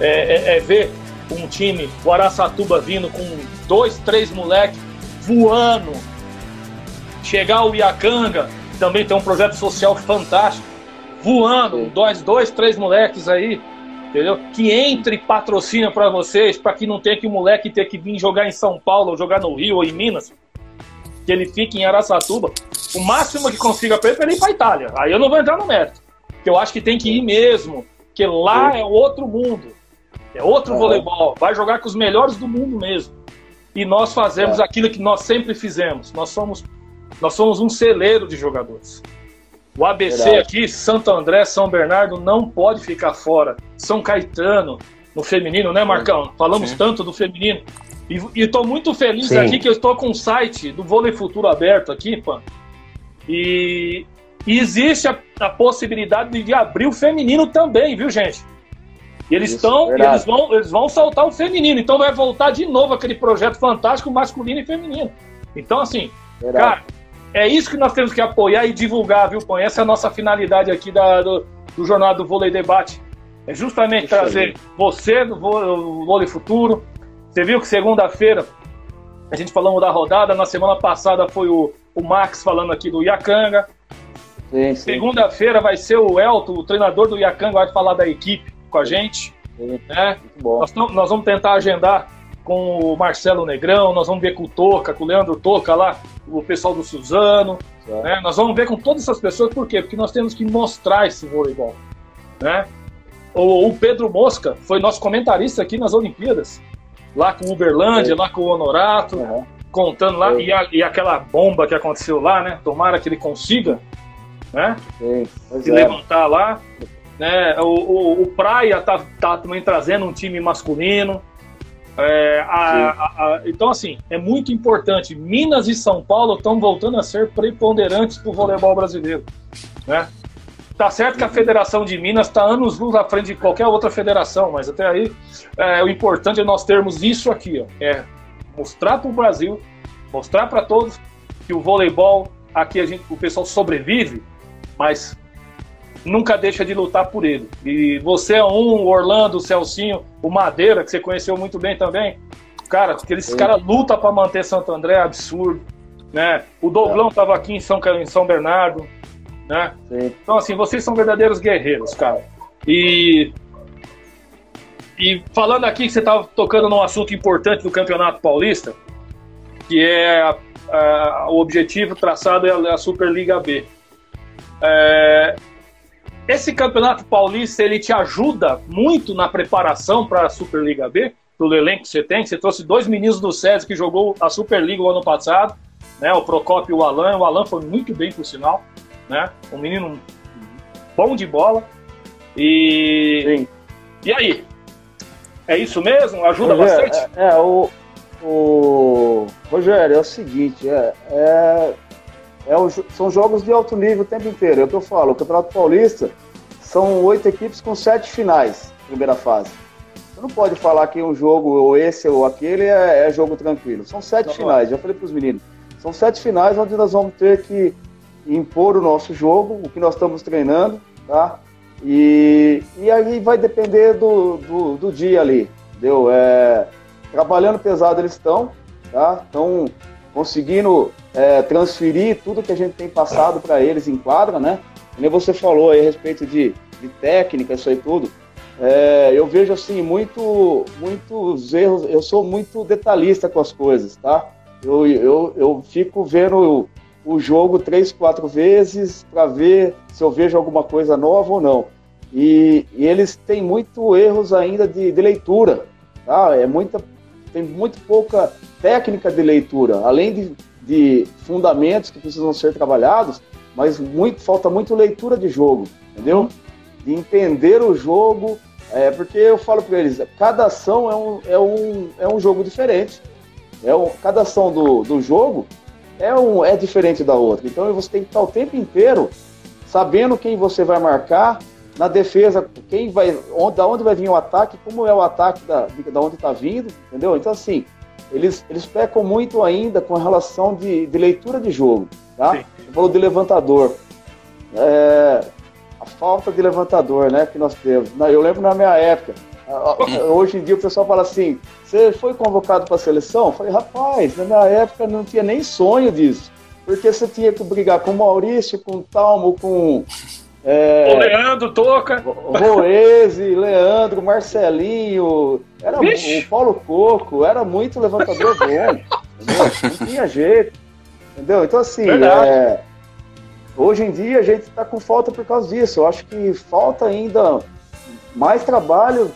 é, é, é ver um time, o Araçatuba vindo com dois, três moleques voando. Chegar o Iacanga, também tem um projeto social fantástico, voando, dois, dois, três moleques aí, entendeu? Que entre patrocínio para vocês, para que não tenha que o moleque ter que vir jogar em São Paulo, ou jogar no Rio ou em Minas, que ele fique em Araçatuba. O máximo que consiga para ele é ir para Itália. Aí eu não vou entrar no mérito, que eu acho que tem que ir mesmo, que lá é outro mundo, é outro voleibol, vai jogar com os melhores do mundo mesmo. E nós fazemos é. aquilo que nós sempre fizemos. Nós somos, nós somos um celeiro de jogadores. O ABC Verdade. aqui, Santo André, São Bernardo, não pode ficar fora. São Caetano, no feminino, né, Marcão? Falamos Sim. tanto do feminino. E estou muito feliz Sim. aqui que eu estou com o site do Vôlei Futuro aberto aqui, Pan. E, e existe a, a, possibilidade de abrir o feminino também, viu, gente? E eles estão, eles vão, eles vão soltar o feminino. Então vai voltar de novo aquele projeto fantástico masculino e feminino. Então, assim, verdade. cara, é isso que nós temos que apoiar e divulgar, viu, Põe? Essa é a nossa finalidade aqui da, do, do Jornal do Vôlei Debate. É justamente trazer aí. você do Vôlei Futuro. Você viu que segunda-feira a gente falamos da rodada, na semana passada foi o, o Max falando aqui do Iacanga. Segunda-feira vai ser o Elton, o treinador do Iacanga, vai falar da equipe com a gente. Sim. Né? Nós, nós vamos tentar agendar com o Marcelo Negrão, nós vamos ver com o Toca, com o Leandro Toca lá, o pessoal do Suzano. Né? Nós vamos ver com todas essas pessoas, por quê? Porque nós temos que mostrar esse voleibol. Né? O, o Pedro Mosca foi nosso comentarista aqui nas Olimpíadas, lá com o Uberlândia, lá com o Honorato, uhum. contando lá, e, a, e, aquela bomba que aconteceu lá, né? Tomara que ele consiga, né? Se é. levantar lá. Né? O, o, o Praia tá, tá também trazendo um time masculino. É, a, a, a, então, assim, é muito importante. Minas e São Paulo estão voltando a ser preponderantes para o voleibol brasileiro. Né? Tá certo que a Federação de Minas está anos luz à frente de qualquer outra federação, mas até aí é, o importante é nós termos isso aqui: ó, é mostrar para o Brasil, mostrar para todos que o voleibol aqui a gente, o pessoal sobrevive, mas nunca deixa de lutar por ele. E você é um, o Orlando, o Celcinho, o Madeira, que você conheceu muito bem também. Cara, aqueles caras lutam para manter Santo André, é absurdo. Né? O Doblão estava é. aqui em São, em São Bernardo. Né? Então, assim, vocês são verdadeiros guerreiros, cara. E. E falando aqui que você estava tocando num assunto importante do Campeonato Paulista, que é a, a, o objetivo traçado é a, é a Superliga B. É, esse campeonato paulista ele te ajuda muito na preparação para a Superliga B, pelo elenco que você tem. Você trouxe dois meninos do SESI que jogou a Superliga o ano passado, né? O Procopio e o Alan. O Alan foi muito bem, por sinal, né? Um menino bom de bola. E Sim. e aí? É isso mesmo? Ajuda Rogério, bastante? É, é, o, o Rogério é o seguinte, é, é é o, são jogos de alto nível o tempo inteiro. É o que eu falo, o Campeonato Paulista são oito equipes com sete finais, primeira fase. Você não pode falar que um jogo, ou esse ou aquele, é, é jogo tranquilo. São sete não finais, já falei para os meninos. São sete finais onde nós vamos ter que impor o nosso jogo, o que nós estamos treinando, tá? E, e aí vai depender do, do, do dia ali, entendeu? É, trabalhando pesado eles estão, tá? Estão conseguindo é, transferir tudo que a gente tem passado para eles em quadra, né? Como você falou aí a respeito de, de técnica, isso aí tudo. É, eu vejo assim muito, muitos erros. Eu sou muito detalhista com as coisas, tá? Eu, eu, eu fico vendo o, o jogo três, quatro vezes para ver se eu vejo alguma coisa nova ou não. E, e eles têm muito erros ainda de, de leitura, tá? É muita, tem muito pouca técnica de leitura, além de de fundamentos que precisam ser trabalhados, mas muito, falta muito leitura de jogo, entendeu? De entender o jogo, é, porque eu falo para eles, cada ação é um, é um, é um jogo diferente. É um, cada ação do, do jogo é, um, é diferente da outra. Então você tem que estar o tempo inteiro sabendo quem você vai marcar, na defesa, quem vai, onde, da onde vai vir o ataque, como é o ataque da, da onde está vindo, entendeu? Então, assim, eles, eles pecam muito ainda com relação de, de leitura de jogo, tá? Falou de levantador. É, a falta de levantador, né, que nós temos. Eu lembro na minha época, hoje em dia o pessoal fala assim, você foi convocado para a seleção? Eu falei, rapaz, na minha época não tinha nem sonho disso. Porque você tinha que brigar com o Maurício, com o Talmo, com é, o Leandro Toca. Roese, Leandro, Marcelinho. Era Vixe. o Paulo Coco, era muito levantador bom. Entendeu? Não tinha jeito. Entendeu? Então, assim, é, hoje em dia a gente está com falta por causa disso. Eu acho que falta ainda mais trabalho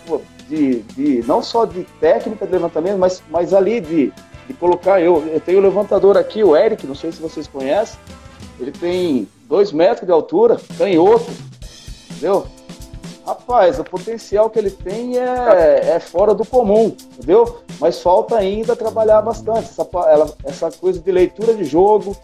de, de não só de técnica de levantamento, mas, mas ali de, de colocar. Eu, eu tenho o levantador aqui, o Eric, não sei se vocês conhecem. Ele tem dois metros de altura, canhoto, entendeu? Rapaz, o potencial que ele tem é, é fora do comum, entendeu? Mas falta ainda trabalhar bastante essa, ela, essa coisa de leitura de jogo,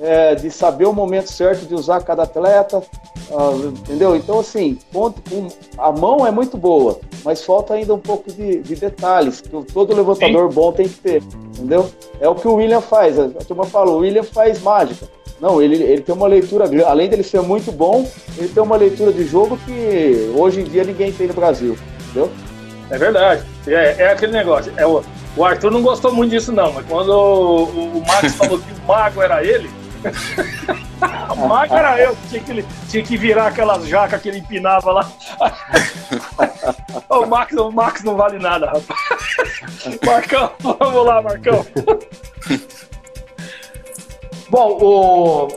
é, de saber o momento certo de usar cada atleta, uh, entendeu? Então, assim, ponto, um, a mão é muito boa, mas falta ainda um pouco de, de detalhes que todo levantador Sim. bom tem que ter, entendeu? É o que o William faz, a turma falou, o William faz mágica. Não, ele, ele tem uma leitura, além dele ser muito bom, ele tem uma leitura de jogo que hoje em dia ninguém tem no Brasil, entendeu? É verdade. É, é aquele negócio. É, o, o Arthur não gostou muito disso, não, mas quando o, o Max falou que o mago era ele. o mago era eu, tinha que, tinha que virar aquelas jacas que ele empinava lá. o, Max, o Max não vale nada, rapaz. Marcão, vamos lá, Marcão. Bom, o.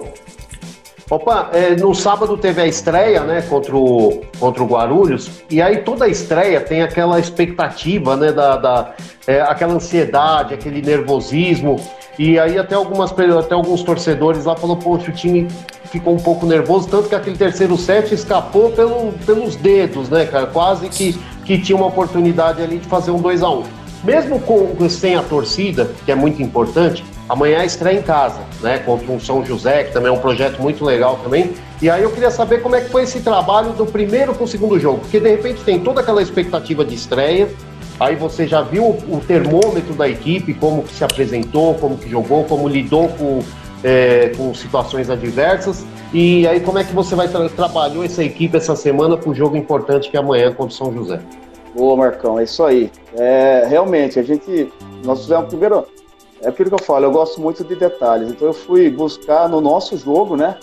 Opa, é, no sábado teve a estreia, né, contra o, contra o Guarulhos, e aí toda a estreia tem aquela expectativa, né, da, da é, aquela ansiedade, aquele nervosismo, e aí até, algumas, até alguns torcedores lá falaram, poxa, o time ficou um pouco nervoso, tanto que aquele terceiro set escapou pelo, pelos dedos, né, cara, quase que, que tinha uma oportunidade ali de fazer um 2 a 1 um. Mesmo com, sem a torcida, que é muito importante, Amanhã estreia em casa, né? Contra um São José, que também é um projeto muito legal também. E aí eu queria saber como é que foi esse trabalho do primeiro para o segundo jogo, porque de repente tem toda aquela expectativa de estreia, aí você já viu o termômetro da equipe, como que se apresentou, como que jogou, como lidou com, é, com situações adversas. E aí como é que você vai tra trabalhou essa equipe essa semana para o jogo importante que é amanhã contra o São José? Boa, Marcão, é isso aí. É, realmente, a gente. Nós fizemos primeiro é aquilo que eu falo, eu gosto muito de detalhes. Então eu fui buscar no nosso jogo, né?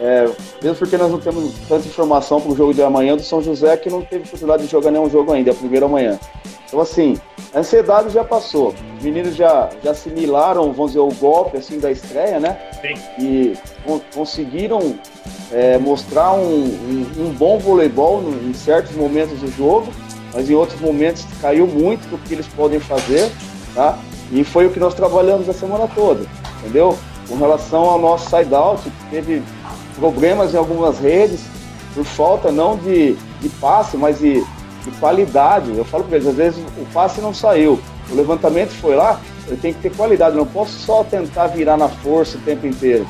É, mesmo porque nós não temos tanta informação para o jogo de amanhã do São José que não teve possibilidade de jogar nenhum jogo ainda, é o primeiro amanhã. Então assim, a ansiedade já passou. Os meninos já, já assimilaram, vamos dizer, o golpe assim da estreia, né? Sim. E conseguiram é, mostrar um, um, um, bom voleibol em certos momentos do jogo, mas em outros momentos caiu muito do que eles podem fazer, tá? E foi o que nós trabalhamos a semana toda, entendeu? Com relação ao nosso side-out, teve problemas em algumas redes, por falta não de, de passe, mas de, de qualidade. Eu falo para eles, às vezes o passe não saiu, o levantamento foi lá, eu tenho que ter qualidade, não posso só tentar virar na força o tempo inteiro.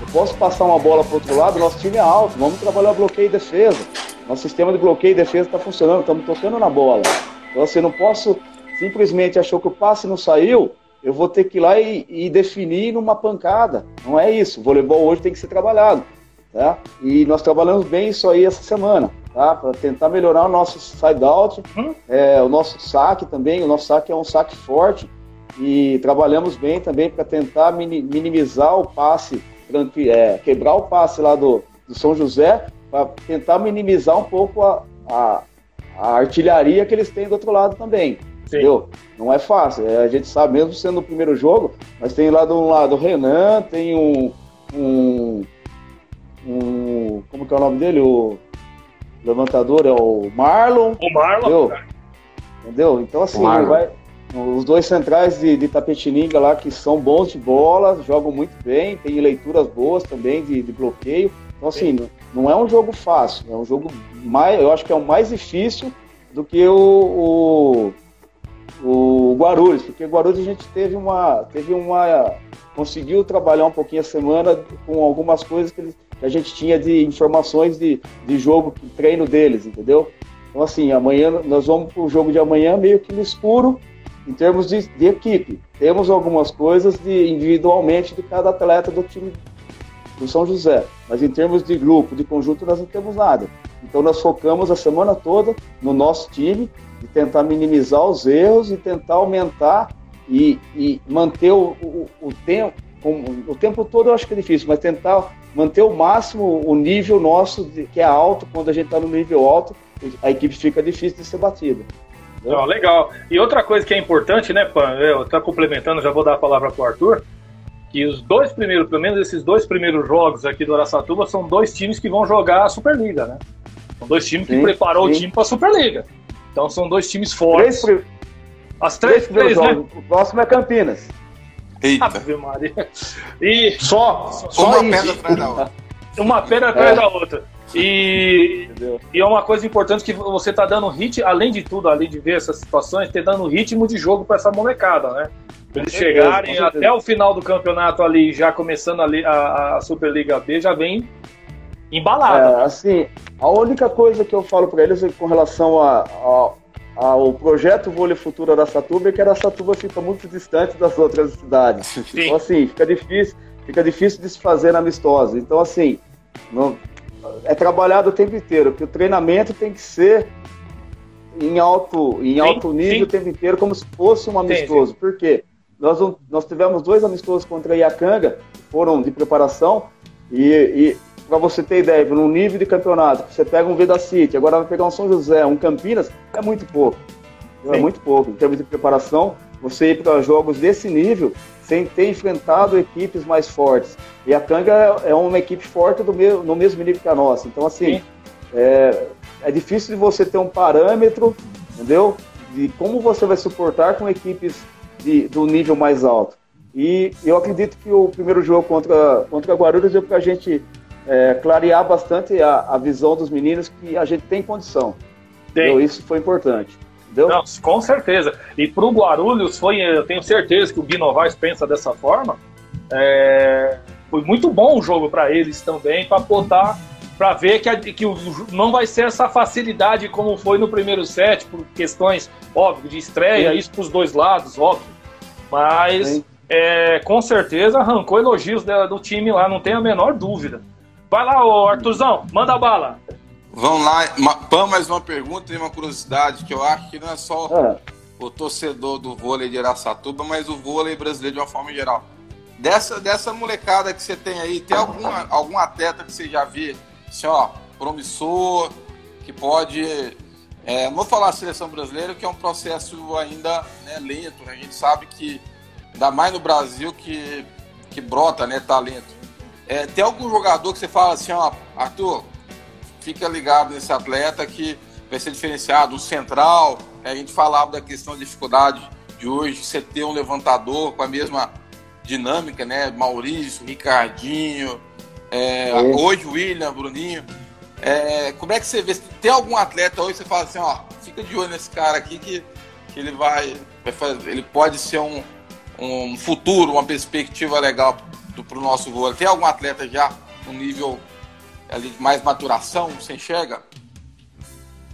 Eu posso passar uma bola para outro lado, nosso time é alto, vamos trabalhar bloqueio e defesa. Nosso sistema de bloqueio e defesa está funcionando, estamos tocando na bola. Então, assim, não posso simplesmente achou que o passe não saiu, eu vou ter que ir lá e, e, definir numa pancada. Não é isso. O voleibol hoje tem que ser trabalhado. Tá? E nós trabalhamos bem isso aí essa semana, tá? Para tentar melhorar o nosso side-out, uhum. é, o nosso saque também. O nosso saque é um saque forte. E trabalhamos bem também para tentar minimizar o passe, é, quebrar o passe lá do, do São José, para tentar minimizar um pouco a, a, a artilharia que eles têm do outro lado também. Entendeu? Não é fácil. É, a gente sabe, mesmo sendo o primeiro jogo, mas tem lá do um lado o Renan, tem um, um, um. Como que é o nome dele? O levantador é o Marlon. O Marlon. Entendeu? entendeu? Então, assim, vai, os dois centrais de, de Tapetininga lá que são bons de bola, jogam muito bem, tem leituras boas também de, de bloqueio. Então, assim, não, não é um jogo fácil, é um jogo mais, eu acho que é o mais difícil do que o, o o Guarulhos, porque Guarulhos a gente teve uma, teve uma, conseguiu trabalhar um pouquinho a semana com algumas coisas que que a gente tinha de informações de, de jogo, de treino deles, entendeu? Então, assim, amanhã nós vamos para o jogo de amanhã meio que no escuro, em termos de, de, equipe. Temos algumas coisas de, individualmente de cada atleta do time do São José, mas em termos de grupo, de conjunto, nós não temos nada. Então nós focamos a semana toda no nosso time, de tentar minimizar os erros e tentar aumentar e, e manter o, o, o tempo. O tempo todo eu acho que é difícil, mas tentar manter o máximo o nível nosso, que é alto, quando a gente está no nível alto, a equipe fica difícil de ser batida. Legal. E outra coisa que é importante, né, Pan? Eu tô complementando, já vou dar a palavra para o Arthur. Que os dois primeiros, pelo menos esses dois primeiros jogos aqui do Araçatuba, são dois times que vão jogar a Superliga, né? São dois times sim, que preparou sim. o time para a Superliga. Então são dois times fortes. Três, As três, três, três né? O próximo é Campinas. Eita. Ave Maria. E só, só uma pedra atrás da outra. Uma pedra atrás é. da outra. E, e é uma coisa importante que você está dando hit, além de tudo, além de ver essas situações, ter dando ritmo de jogo para essa molecada, né? Pra eles chegarem até o final do campeonato ali, já começando ali a, a Superliga B, já vem embalado. É, assim, a única coisa que eu falo para eles é com relação a, a, ao projeto Vôlei Futuro da Satuba é que a Satuba fica muito distante das outras cidades. Sim. Então, assim, fica difícil, fica difícil de se fazer na amistosa. Então, assim, não, é trabalhado o tempo inteiro, que o treinamento tem que ser em alto, em sim, alto nível sim. o tempo inteiro, como se fosse um amistoso. Sim, Por quê? Nós, nós tivemos dois amistosos contra a Iacanga, foram de preparação, e, e para você ter ideia, no nível de campeonato, você pega um Veda City, agora vai pegar um São José, um Campinas, é muito pouco. É muito pouco. Em termos de preparação, você ir para jogos desse nível, sem ter enfrentado equipes mais fortes. E a Kanga é uma equipe forte do mesmo, no mesmo nível que a nossa. Então, assim, é, é, difícil de você ter um parâmetro, entendeu? De como você vai suportar com equipes de, do nível mais alto. E eu acredito que o primeiro jogo contra, contra Guarulhos deu para a gente é, clarear bastante a, a visão dos meninos que a gente tem condição. Então, isso foi importante. Entendeu? Não, com certeza. E para o Guarulhos, foi, eu tenho certeza que o Gui Novaes pensa dessa forma. É, foi muito bom o jogo para eles também, para botar, para ver que, a, que o, não vai ser essa facilidade como foi no primeiro set, por questões, óbvio, de estreia, Sim. isso para os dois lados, óbvio. Mas é, com certeza arrancou elogios do, do time lá, não tem a menor dúvida. Vai lá, ô Artuzão, manda bala. Vamos lá, Pam, mais uma pergunta e uma curiosidade, que eu acho que não é só é. o torcedor do vôlei de Araçatuba, mas o vôlei brasileiro de uma forma geral. Dessa, dessa molecada que você tem aí, tem alguma, algum atleta que você já vê, assim, ó, promissor, que pode. É, não vou falar seleção brasileira, que é um processo ainda né, lento, né? A gente sabe que, ainda mais no Brasil, que, que brota né, talento. É, tem algum jogador que você fala assim, ó, Arthur, fica ligado nesse atleta que vai ser diferenciado, um central. Né, a gente falava da questão da dificuldade de hoje, você ter um levantador com a mesma dinâmica, né? Maurício, Ricardinho, é, hoje William, Bruninho. É, como é que você vê? Tem algum atleta hoje que você fala assim, ó, fica de olho nesse cara aqui que, que ele vai, vai fazer, ele pode ser um, um futuro, uma perspectiva legal para o nosso vôlei? Tem algum atleta já no nível ali de mais maturação, você enxerga?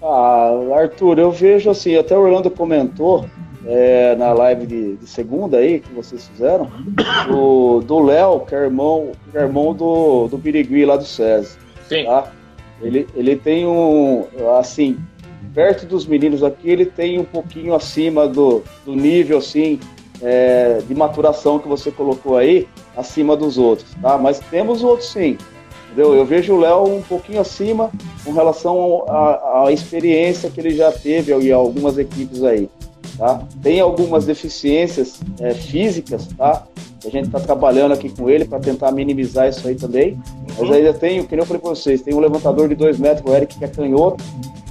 Ah, Arthur, eu vejo assim, até o Orlando comentou é, na live de, de, segunda aí que vocês fizeram, do Léo, que é irmão, que é irmão do, do Birigui lá do SESI. Sim. Tá? Ele, ele tem um, assim, perto dos meninos aqui, ele tem um pouquinho acima do, do nível, assim, é, de maturação que você colocou aí, acima dos outros, tá? Mas temos outros sim, entendeu? Eu vejo o Léo um pouquinho acima com relação à experiência que ele já teve em algumas equipes aí, tá? Tem algumas deficiências é, físicas, tá? A gente está trabalhando aqui com ele para tentar minimizar isso aí também. Mas ainda tem, que eu falei para vocês, tem um levantador de 2 metros, o Eric, que é canhoto.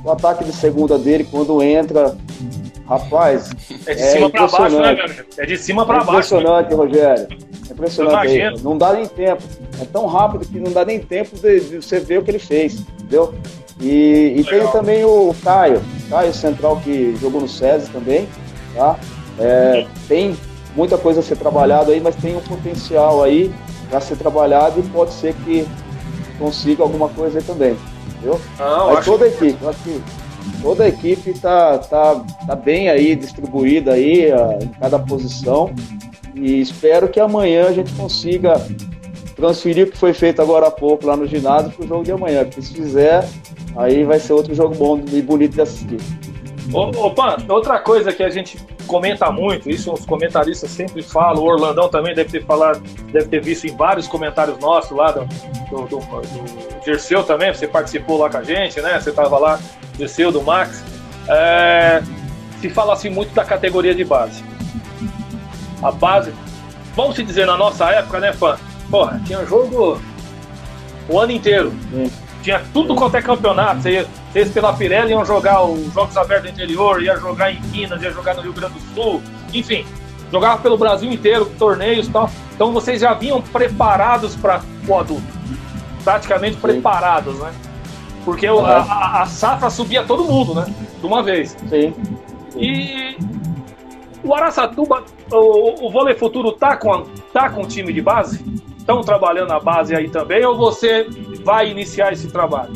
O ataque de segunda dele, quando entra, Rapaz, é de cima é para baixo, né, meu É de cima para é baixo. Impressionante, Rogério. É impressionante. Não dá nem tempo. É tão rápido que não dá nem tempo de, de você ver o que ele fez, entendeu? E, e tem também o Caio, Caio Central que jogou no SESI também, tá? É, tem muita coisa a ser trabalhado aí, mas tem um potencial aí para ser trabalhado e pode ser que consiga alguma coisa aí também. Entendeu? Não, Mas toda a equipe, aqui, toda a equipe tá, tá, tá bem aí distribuída aí em cada posição e espero que amanhã a gente consiga transferir o que foi feito agora há pouco lá no ginásio para o jogo de amanhã, porque se fizer, aí vai ser outro jogo bom e bonito de assistir. Opa, outra coisa que a gente comenta muito, isso os comentaristas sempre falam, o Orlandão também deve ter falado, deve ter visto em vários comentários nossos lá do, do, do, do Gerceu também, você participou lá com a gente, né? Você estava lá, Gerceu, do Max. É, se fala assim muito da categoria de base. A base, vamos se dizer, na nossa época, né, fã? Porra, tinha jogo o ano inteiro. Sim. Tinha tudo quanto é campeonato. Você, vocês pela Pirelli iam jogar os Jogos Abertos do Interior, ia jogar em Minas, ia jogar no Rio Grande do Sul. Enfim, jogava pelo Brasil inteiro, torneios e tal. Então vocês já vinham preparados para o adulto. Praticamente Sim. preparados, né? Porque a, a, a, safra subia todo mundo, né? De uma vez. Sim. E o Araçatuba, o, o Vôlei Futuro tá com, tá com time de base? Estão trabalhando a base aí também ou você vai iniciar esse trabalho?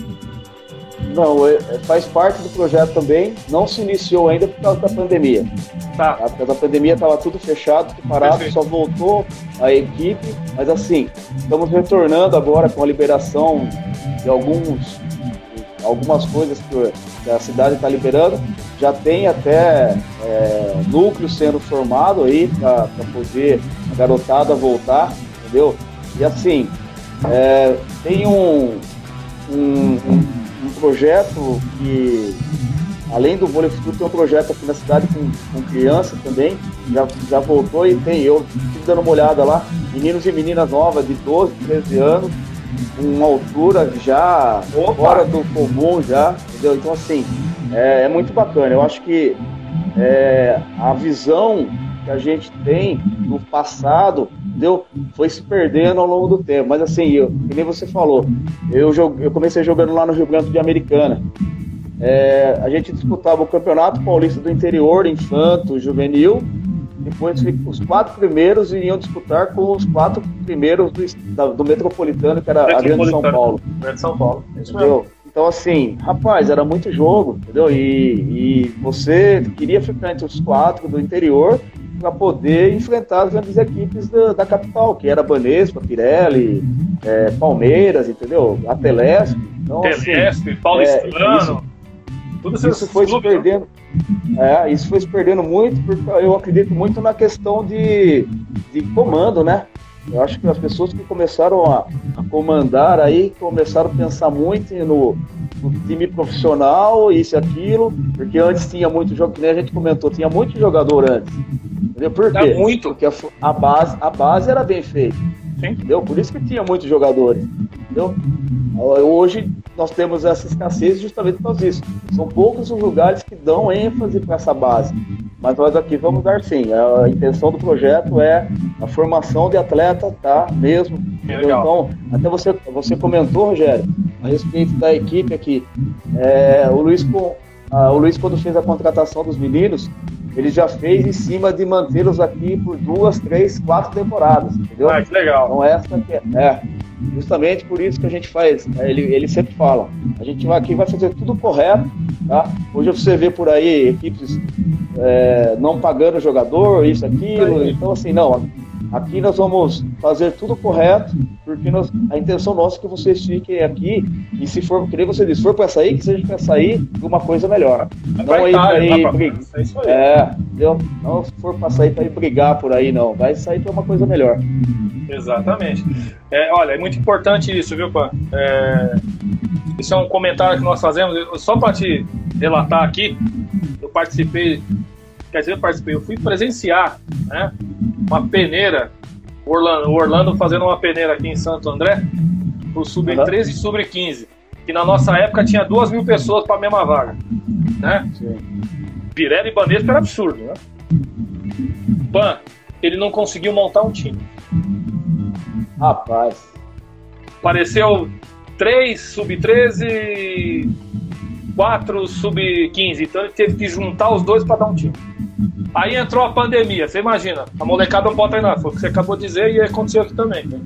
Não, é, é, faz parte do projeto também. Não se iniciou ainda por causa da pandemia. Tá. Por causa da pandemia estava tudo fechado, tudo parado, Perfeito. só voltou a equipe. Mas assim, estamos retornando agora com a liberação de alguns algumas coisas que a cidade está liberando. Já tem até é, núcleo sendo formado aí para poder a garotada voltar, entendeu? E assim, é, tem um, um, um, projeto que, além do vôlei futuro, tem um projeto aqui na cidade com, com criança também, já, já voltou e tem, eu estive dando uma olhada lá, meninos e meninas novas de 12, 13 anos, com uma altura já Opa. fora do comum já, entendeu? Então assim, é, é muito bacana. Eu acho que é, a visão que a gente tem no passado deu, foi se perdendo ao longo do tempo. Mas assim, eu, que nem você falou, eu, eu comecei jogando lá no Rio Grande de Americana. É, a gente disputava o Campeonato Paulista do Interior, infanto, juvenil. Depois os quatro primeiros iriam disputar com os quatro primeiros do, da, do Metropolitano, que era a Grande São Paulo. Grande São Paulo. Entendeu? Então, assim, rapaz, era muito jogo, entendeu? E, e você queria ficar entre os quatro do interior para poder enfrentar as grandes equipes da, da capital, que era Banespa, Pirelli, é, Palmeiras, entendeu? A Telesp. Então, Telesp, assim, Paulistano. É, isso, isso foi se né? perdendo. É, isso foi se perdendo muito, porque eu acredito muito na questão de, de comando, né? Eu acho que as pessoas que começaram a, a comandar aí começaram a pensar muito no, no, time profissional, isso e aquilo, porque antes tinha muito jogo, que nem a gente comentou, tinha muito jogador antes. Entendeu? Por quê? muito. Porque a, a, base, a base era bem feita. Sim. Entendeu? Por isso que tinha muitos jogadores. Entendeu? Hoje nós temos essa escassez justamente por causa disso. São poucos os lugares que dão ênfase para essa base. Mas nós aqui vamos dar sim. A intenção do projeto é a formação de atleta, tá? Mesmo. Então, até você, você comentou, Rogério, a respeito da equipe aqui. É, o, Luiz, o Luiz, quando fez a contratação dos meninos, ele já fez em cima de mantê-los aqui por duas, três, quatro temporadas, entendeu? Ah, que legal. Então essa que é, é, justamente por isso que a gente faz, é, ele, ele sempre fala, a gente vai aqui vai fazer tudo correto, tá? Hoje você vê por aí equipes é, não pagando jogador, isso, aquilo, então assim, não, Aqui nós vamos fazer tudo correto, porque nós, a intenção nossa é que vocês fiquem aqui e se for, que nem você disse, for para sair, que seja para sair uma coisa melhor. Não aí para ir, brigar. É, entendeu? Não se for para sair para ir brigar por aí, não. Vai sair para uma coisa melhor. Exatamente. É, olha, é muito importante isso, viu, Pan? É, isso é um comentário que nós fazemos. Só para te relatar aqui, eu participei quer dizer, eu participei, eu fui presenciar né, uma peneira, Orlando, Orlando fazendo uma peneira aqui em Santo André, pro Sub-13 e Sub-15, que na nossa época tinha duas mil pessoas para a mesma vaga. Né? Pirelli e Banespa era absurdo, né? Pan, ele não conseguiu montar um time. Rapaz. Apareceu três Sub-13 quatro sub-15. Então ele teve que juntar os dois para dar um time. Aí entrou a pandemia, você imagina, a molecada não pode treinar, foi o que você acabou de dizer e aconteceu aqui também. Né?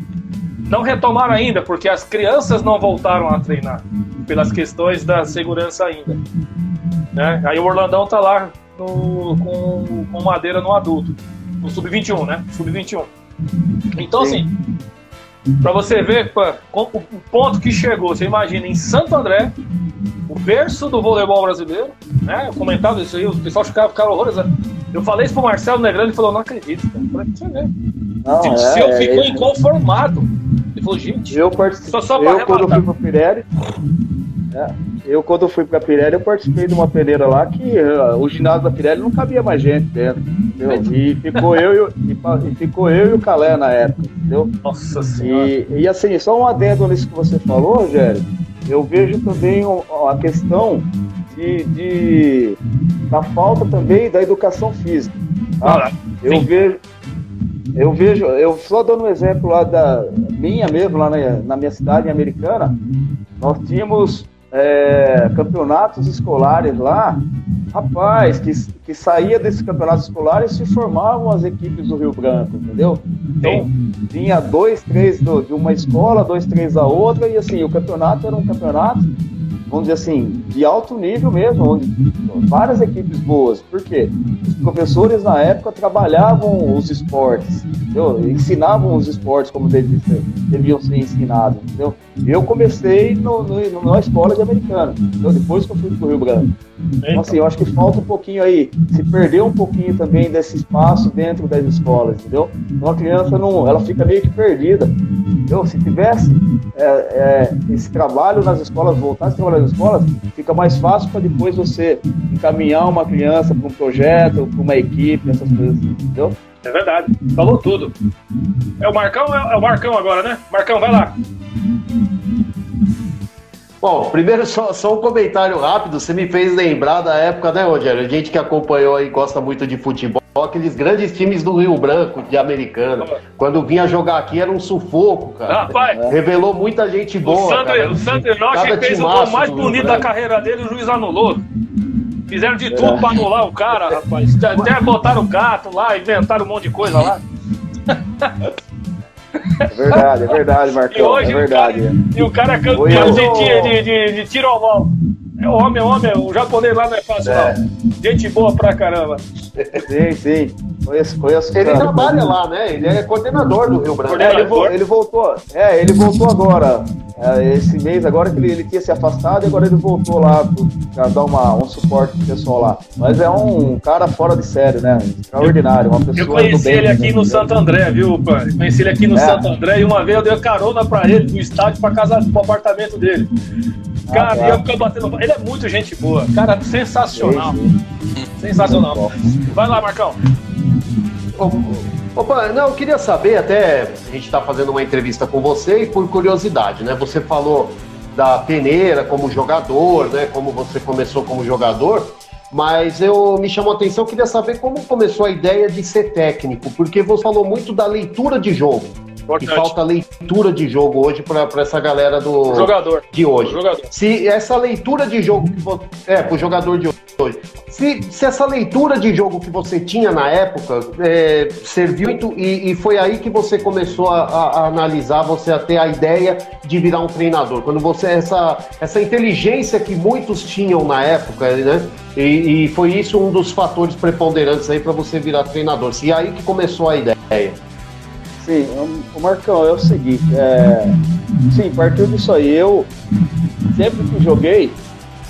não retomaram ainda, porque as crianças não voltaram a treinar, pelas questões da segurança ainda. Né? Aí o Orlandão tá lá no, com, com madeira no adulto, no sub-21, né? Sub-21. Então, Sim. assim, para você ver o ponto que chegou, você imagina em Santo André, o berço do voleibol brasileiro, né? Eu comentava isso aí, o pessoal ficava, ficava horrorizado. Eu falei isso pro Marcelo Negrão, ele falou, não acredito, cara. Eu falei, você vê. Não, tipo, é, eu é, ficou é, inconformado. Ele falou, gente, eu participei, só, só eu quando fui pro Pirelli, é, eu quando fui pra Pirelli, eu participei de uma peneira lá que uh, o ginásio da Pirelli não cabia mais gente dentro, entendeu? E ficou eu e, e, ficou eu e o Calé na época, entendeu? Nossa Senhora. E, e assim, só um adendo nisso que você falou, Rogério, eu vejo também a questão de, de da falta também da educação física. Tá? eu vejo, eu vejo, eu só dando um exemplo lá da minha mesmo, lá na, na minha cidade americana, nós tínhamos é, campeonatos escolares lá, rapaz, que, que saía desses campeonatos escolares se formavam as equipes do Rio Branco, entendeu? Então, vinha dois, três do, de uma escola, dois, três da outra, e assim, o campeonato era um campeonato vamos dizer assim, de alto nível mesmo, onde várias equipes boas. Por quê? Os professores na época trabalhavam os esportes, entendeu? ensinavam os esportes como deviam ser, deviam ser ensinados. Entendeu? Eu comecei no, no, numa escola de americano, entendeu? depois que eu fui para o Rio Branco. Então, assim, eu acho que falta um pouquinho aí, se perdeu um pouquinho também desse espaço dentro das escolas, entendeu? Uma criança não, ela fica meio que perdida, Se tivesse é, é, esse trabalho nas escolas, voltasse a trabalhar nas escolas, fica mais fácil para depois você encaminhar uma criança para um projeto, para uma equipe, essas coisas, entendeu? É verdade, falou tudo. É o Marcão, é o Marcão agora, né? Marcão, vai lá. Bom, primeiro só, só, um comentário rápido. Você me fez lembrar da época, né, Rogério? A gente que acompanhou aí gosta muito de futebol, aqueles grandes times do Rio Branco, de americano. Quando vinha jogar aqui era um sufoco, cara. Rapaz, Revelou muita gente boa. O Sandro, o Sandro fez o gol mais bonito da carreira dele, o juiz anulou. Fizeram de tudo é. pra anular o cara, rapaz. Até botaram o gato lá, inventaram um monte de coisa lá. É verdade, é verdade, Marcão. E hoje é verdade. O cara, e o cara campeão de, de, de, tiro ao vol. É homem, é homem, o japonês lá não é fácil, é. não. Gente boa pra caramba. Sim, sim. Conheço, conheço. Ele trabalha lá, né? Ele é coordenador do Rio Branco. É, ele, ele, voltou. É, ele voltou agora. É, esse mês, agora que ele, ele, tinha se afastado e agora ele voltou lá para dar uma, um suporte pro pessoal lá. Mas é um cara fora de sério, né? Extraordinário, uma pessoa. Eu conheci bem, ele aqui né? no Santo André, viu, pai? Conheci ele aqui no é. Santo André e uma vez eu dei carona para ele do estádio para casa pro apartamento dele. Ah, cara, ah, tá. e eu fiquei batendo. Ele é muito gente boa. Cara, sensacional. Sensacional. Vai lá, Marcão. Opa, não, eu queria saber, até a gente está fazendo uma entrevista com você e por curiosidade, né? Você falou da peneira como jogador, né? Como você começou como jogador, mas eu me chamou a atenção, queria saber como começou a ideia de ser técnico, porque você falou muito da leitura de jogo. Importante. Que falta leitura de jogo hoje para essa galera do jogador de hoje. Jogador. Se essa leitura de jogo que você, é pro jogador de hoje, se, se essa leitura de jogo que você tinha na época é, serviu e, e, foi aí que você começou a, a, a, analisar, você a ter a ideia de virar um treinador. Quando você essa essa inteligência que muitos tinham na época, né? E, e foi isso um dos fatores preponderantes aí para você virar treinador. E aí que começou a ideia. Sim, o Marcão, é o seguinte, é, sim, partiu disso aí, eu sempre que joguei,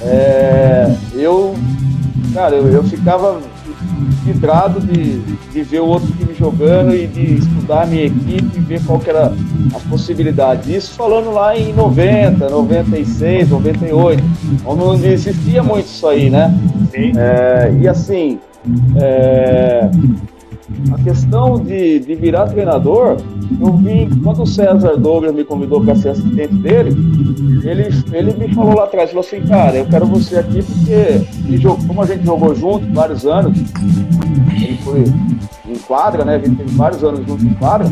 é, eu, cara, eu, eu ficava vidrado de, de ver o outro time jogando e de estudar a minha equipe e ver qual que era as possibilidades. Isso falando lá em 90, 96, 98, onde existia muito isso aí, né? Sim. É, e assim, é, a questão de, de virar treinador, eu vim, quando o César Douglas me convidou para ser assistente dele, ele, ele me falou lá atrás, falou assim, cara, eu quero você aqui porque, jogou, como a gente jogou junto vários anos, ele foi em quadra, né, a gente teve vários anos juntos em quadra,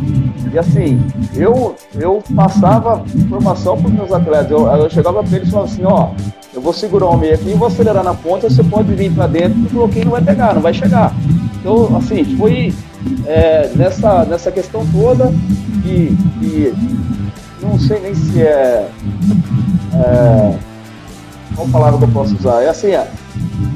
e assim, eu, eu passava informação para os meus atletas, eu, eu chegava para eles e falava assim, ó, eu vou segurar o meio aqui e vou acelerar na ponta, você pode vir para dentro o bloqueio não vai pegar, não vai chegar. Então, assim, foi é, nessa, nessa questão toda de, de não sei nem se é, é qual palavra que eu posso usar? É assim,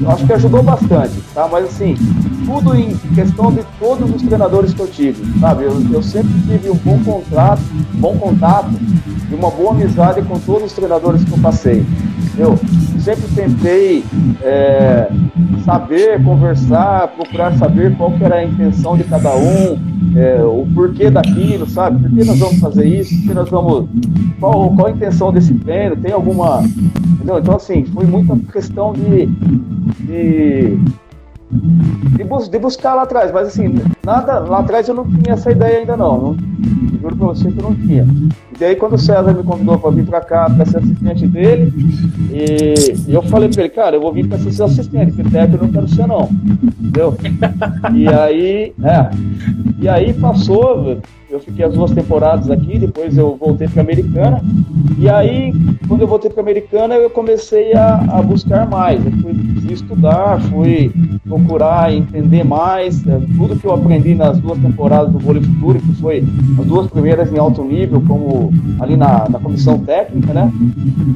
eu acho que ajudou bastante, tá? Mas assim, tudo em questão de todos os treinadores que eu tive, sabe? Eu, eu sempre tive um bom contrato, bom contato e uma boa amizade com todos os treinadores que eu passei. Eu sempre tentei é, saber, conversar, procurar saber qual que era a intenção de cada um, é, o porquê daquilo, sabe? Por que nós vamos fazer isso? Por que nós vamos. Qual, qual a intenção desse treino? Tem alguma. Entendeu? Então, assim, foi muita questão de, de de, bus de, buscar lá atrás, mas assim, nada, lá atrás eu não tinha essa ideia ainda não, não juro pra você que eu não tinha. E daí quando o César me convidou para vir para cá para ser assistente dele, e, e, eu falei para ele, cara, eu vou vir para ser seu assistente, porque técnico eu não quero ser não, entendeu? e aí, é, e aí passou, eu fiquei as duas temporadas aqui, depois eu voltei para Americana. E aí, quando eu voltei para Americana, eu comecei a, a buscar mais. Eu fui, fui, estudar, fui procurar entender mais. É, tudo que eu aprendi nas duas temporadas do vôlei futuro, que foi as duas primeiras em alto nível, como ali na, na comissão técnica, né?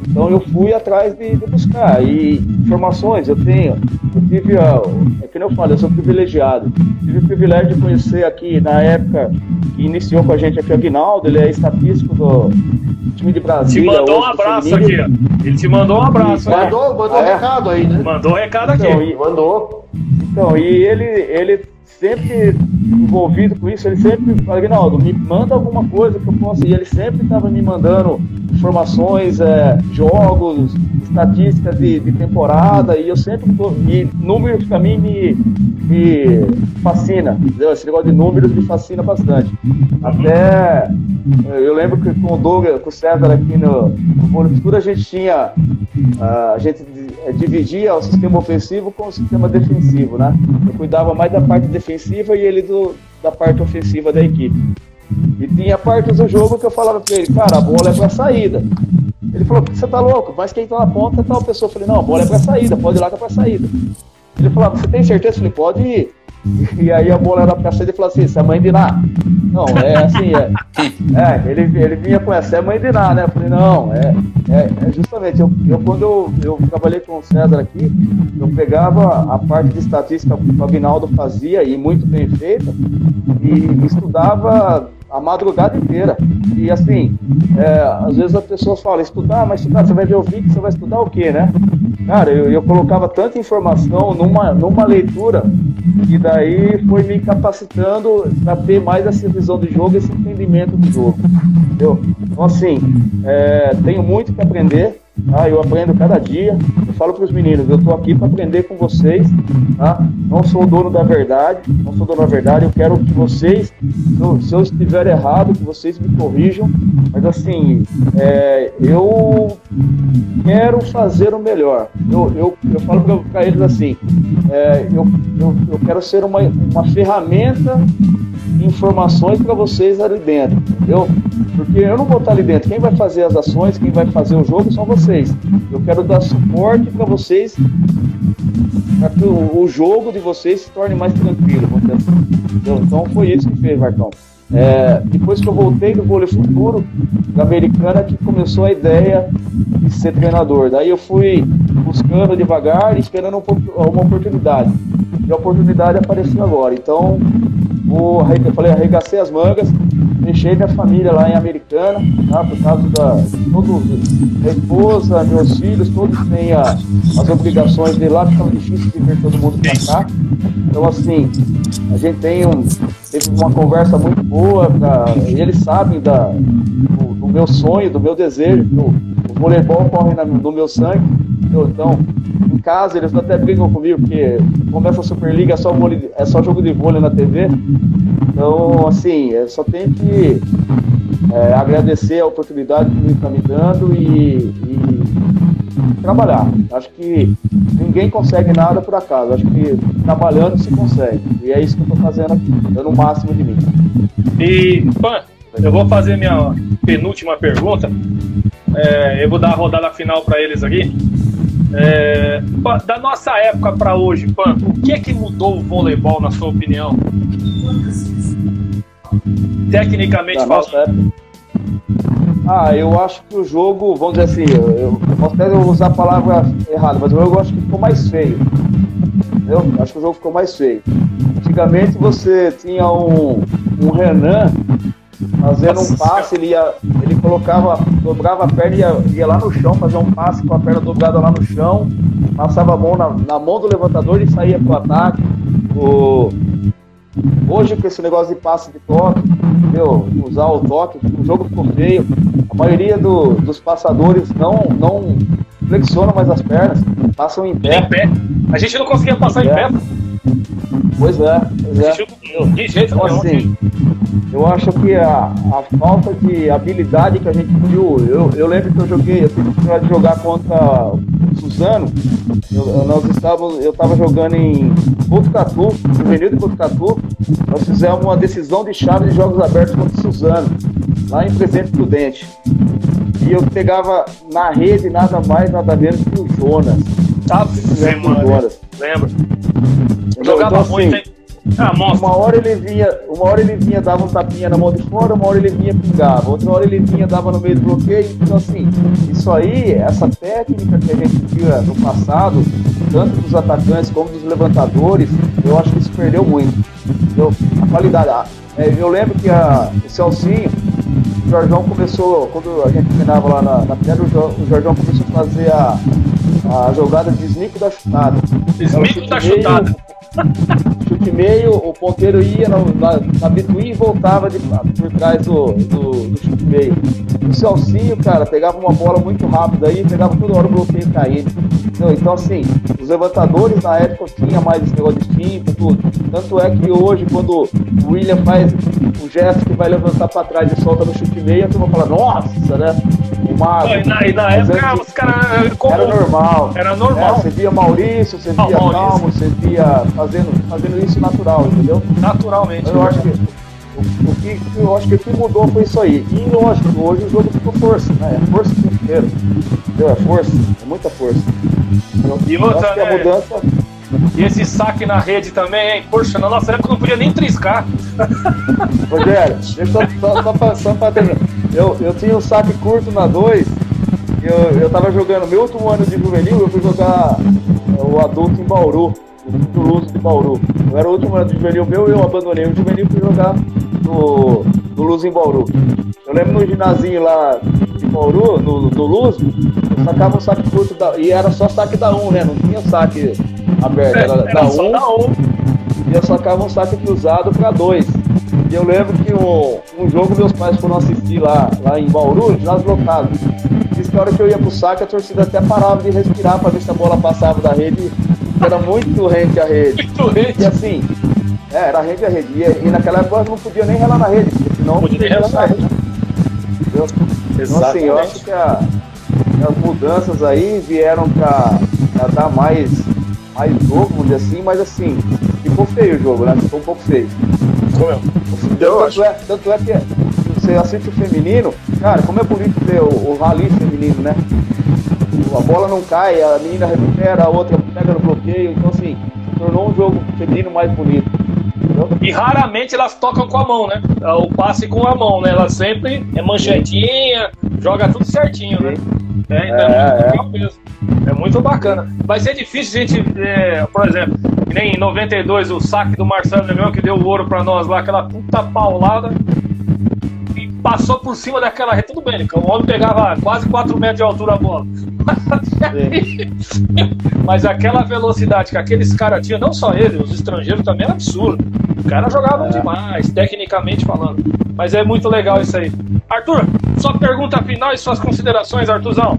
Então eu fui atrás de, de buscar. E informações eu tenho. Eu tive, é que eu falo, eu sou privilegiado. Tive o privilégio de conhecer aqui na época que iniciou com a gente aqui, o Aguinaldo, ele é estatístico do time de Brasília. Te mandou um abraço aqui, Ele te mandou um abraço. Mandou, mandou ah, recado aí, né? Mandou um recado então, aqui. E, mandou. Então, e ele, ele sempre envolvido com isso, ele sempre fala, Aguinaldo, me manda alguma coisa que eu possa. E ele sempre estava me mandando informações, é, jogos, estatísticas de, de, temporada, e eu sempre tô, e números para mim me, me fascina, entendeu? Esse negócio de números me fascina bastante. Até eu lembro que com o Douglas, com o César aqui no, no Futuro, a gente tinha, a gente dividia o sistema ofensivo com o sistema defensivo, né? Eu cuidava mais da parte defensiva e ele do, da parte ofensiva da equipe. E tinha partes do jogo que eu falava pra ele, cara, a bola é pra saída. Ele falou, você tá louco? Mas quem tá na ponta é tal pessoa. Eu falei, não, a bola é pra saída, pode ir lá que é pra saída. Ele falou, você tem certeza? Eu falei, pode ir. E aí a bola era pra saída e falou assim, você é mãe de Ná. Não, é assim, é. é ele, ele vinha com essa, é mãe de Ná, né? Eu falei, não, é, é, é justamente, eu, eu quando eu, eu trabalhei com o César aqui, eu pegava a parte de estatística que o Aguinaldo fazia, e muito bem feita, e estudava a madrugada inteira. E assim, é, às vezes as pessoas falam, estudar, mas estudar, você vai ver o vídeo, você vai estudar o quê, né? Cara, eu, eu colocava tanta informação numa, numa leitura e daí foi me capacitando para ter mais essa visão de jogo, esse entendimento do jogo. Entendeu? Então assim, é, tenho muito que aprender, Tá? Eu aprendo cada dia. Eu falo para os meninos, eu estou aqui para aprender com vocês. Tá? Não sou dono da verdade, não sou dono da verdade. Eu quero que vocês, se eu estiver errado, que vocês me corrijam. Mas assim, é, eu quero fazer o melhor. Eu, eu, eu falo para eles assim, é, eu, eu, eu quero ser uma, uma ferramenta informações para vocês ali dentro, entendeu? Porque eu não vou estar ali dentro. Quem vai fazer as ações, quem vai fazer o jogo são vocês. Eu quero dar suporte para vocês, para que o, o, jogo de vocês se torne mais tranquilo. Assim. Então foi isso que fez, Marcão. É, depois que eu voltei do vôlei futuro, da americana, que começou a ideia de ser treinador. Daí eu fui buscando devagar, esperando uma oportunidade. E a oportunidade apareceu agora. Então, vou, eu falei, arregacei as mangas, deixei minha família lá em Americana, tá? por causa da. Todo, minha esposa, meus filhos, todos têm a, as obrigações de lá, ficava difícil de ver todo mundo pra cá. Então, assim, a gente tem um, teve uma conversa muito boa, pra, eles sabem da, do, do, meu sonho, do meu desejo, o, o voleibol corre na, no meu sangue. Então, em casa eles até brigam comigo, porque começa a Superliga, é só, vôlei, é só jogo de vôlei na TV. Então, assim, eu só tenho que é, agradecer a oportunidade que ele está me dando e, e, trabalhar. Acho que ninguém consegue nada por acaso. Acho que trabalhando se consegue. E é isso que eu estou fazendo aqui, dando o máximo de mim. E, Pan, eu vou fazer minha penúltima pergunta. É, eu vou dar a rodada final para eles aqui. É, da nossa época para hoje, Pan, o que é que mudou o voleibol, na sua opinião? Tecnicamente falando. Ah, eu acho que o jogo, vamos dizer assim, eu, eu posso até usar a palavra errada, mas o jogo eu acho que ficou mais feio. Entendeu? Eu acho que o jogo ficou mais feio. Antigamente você tinha um, um Renan fazendo um passe, ele, ia, colocava, dobrava a perna e ia, ia lá no chão, fazer um passe com a perna dobrada lá no chão, passava a mão na, na mão do levantador e saía pro ataque. O, hoje com esse negócio de passe de toque, entendeu? usar o toque, o jogo ficou feio. A maioria do, dos passadores não, não flexionam mais as pernas, passam em pé. Em pé. A gente não conseguia passar é. em pé. Pois é, pois é. De jeito então, assim, eu acho que a, a falta de habilidade que a gente viu, eu, eu lembro que eu joguei, eu tive de jogar contra o Suzano, eu, nós estávamos, eu estava jogando em Botucatu, juvenil de Botucatu, nós fizemos uma decisão de chave de jogos abertos contra o Suzano, lá em Presidente Prudente. E eu pegava na rede nada mais, nada menos que o Jonas. Lembro. Lembro. Jogava então, muito, assim, hein? Ah, uma hora ele vinha, uma hora ele vinha, dava um tapinha na mão de fora, uma hora ele vinha pingava, outra hora ele vinha, dava no meio do bloqueio. Então assim, isso aí, essa técnica que a gente via no passado, tanto dos atacantes como dos levantadores, eu acho que isso perdeu muito. Entendeu? A qualidade. É, eu lembro que a, o Celcinho, o Jorjão começou, quando a gente treinava lá na, na pedra, o Jorjão começou a fazer a, a jogada de sneak da chutada. Sneak da chutada. Chute meio, o ponteiro ia na, na, na e voltava de, por trás do, do, do chute meio. O Celcinho, cara, pegava uma bola muito rápida aí, pegava toda hora o bloqueio caindo. Então, então, assim, os levantadores na época tinha mais esse negócio de timpo, tudo. Tanto é que hoje, quando o William faz o gesto que vai levantar para trás e solta no chute meio, a turma fala, nossa, né? O mago. E na, e na época os caras. Era normal. Era normal. É, você via Maurício, você via Calmo, você via fazendo, fazendo isso natural, entendeu? Naturalmente. Eu acho que o, o, que eu acho que o que mudou foi isso aí. E lógico, hoje o jogo ficou força, né? É força o tempo inteiro. Entendeu? É força, é muita força. Então, e outra, acho que a né? mudança. E esse saque na rede também, hein? Poxa, na nossa época não podia nem triscar. Rogério, deixa só, só, só, pra, só pra terminar. Eu, eu tinha um saque curto na 2, eu, eu tava jogando meu último ano de juvenil, eu fui jogar é, o adulto em Bauru do Luz de Bauru. Eu era o último ano do juvenil meu, eu abandonei o juvenil e fui jogar no, no Luz em Bauru. Eu lembro no ginásio lá de Bauru, no, do Luz, eu sacava um saque curto da, e era só saque da 1, um, né? Não tinha saque aberto, era, era da 1. Um, e eu sacava um saque cruzado para 2. E eu lembro que um, um jogo meus pais foram assistir lá, lá em Bauru, ginásio lotado. Diz que a hora que eu ia pro saque, a torcida até parava de respirar para ver se a bola passava da rede era muito rente a rede. Muito rente. E assim, é, era rente a rede. E, e naquela época não podia nem relar na rede, senão podia nem relar na rede. Entendeu? Então assim, eu acho que a, as mudanças aí vieram pra, pra dar mais, mais jogo, vamos dizer assim, mas assim, ficou feio o jogo, né? Ficou um pouco feio. Ficou mesmo. Tanto, é, tanto é que você assiste o feminino, cara, como é bonito ver o, o rally feminino, né? A bola não cai, a menina recupera, a outra pega no bloqueio. Então, assim, tornou um jogo feminino mais bonito. E raramente elas tocam com a mão, né? O passe com a mão, né? Ela sempre é manchetinha, joga tudo certinho, né? É, então é, é muito mesmo. É muito bacana. Vai ser difícil a gente, é, por exemplo, que nem em 92 o saque do Marcelo Leão que deu o ouro pra nós lá, aquela puta paulada passou por cima daquela rede. Tudo bem, o homem pegava quase 4 metros de altura a bola. Mas aquela velocidade que aqueles caras tinham, não só ele, os estrangeiros também era absurdo. Os caras jogavam é. demais, tecnicamente falando. Mas é muito legal isso aí. Arthur, sua pergunta final e suas considerações, Arthurzão.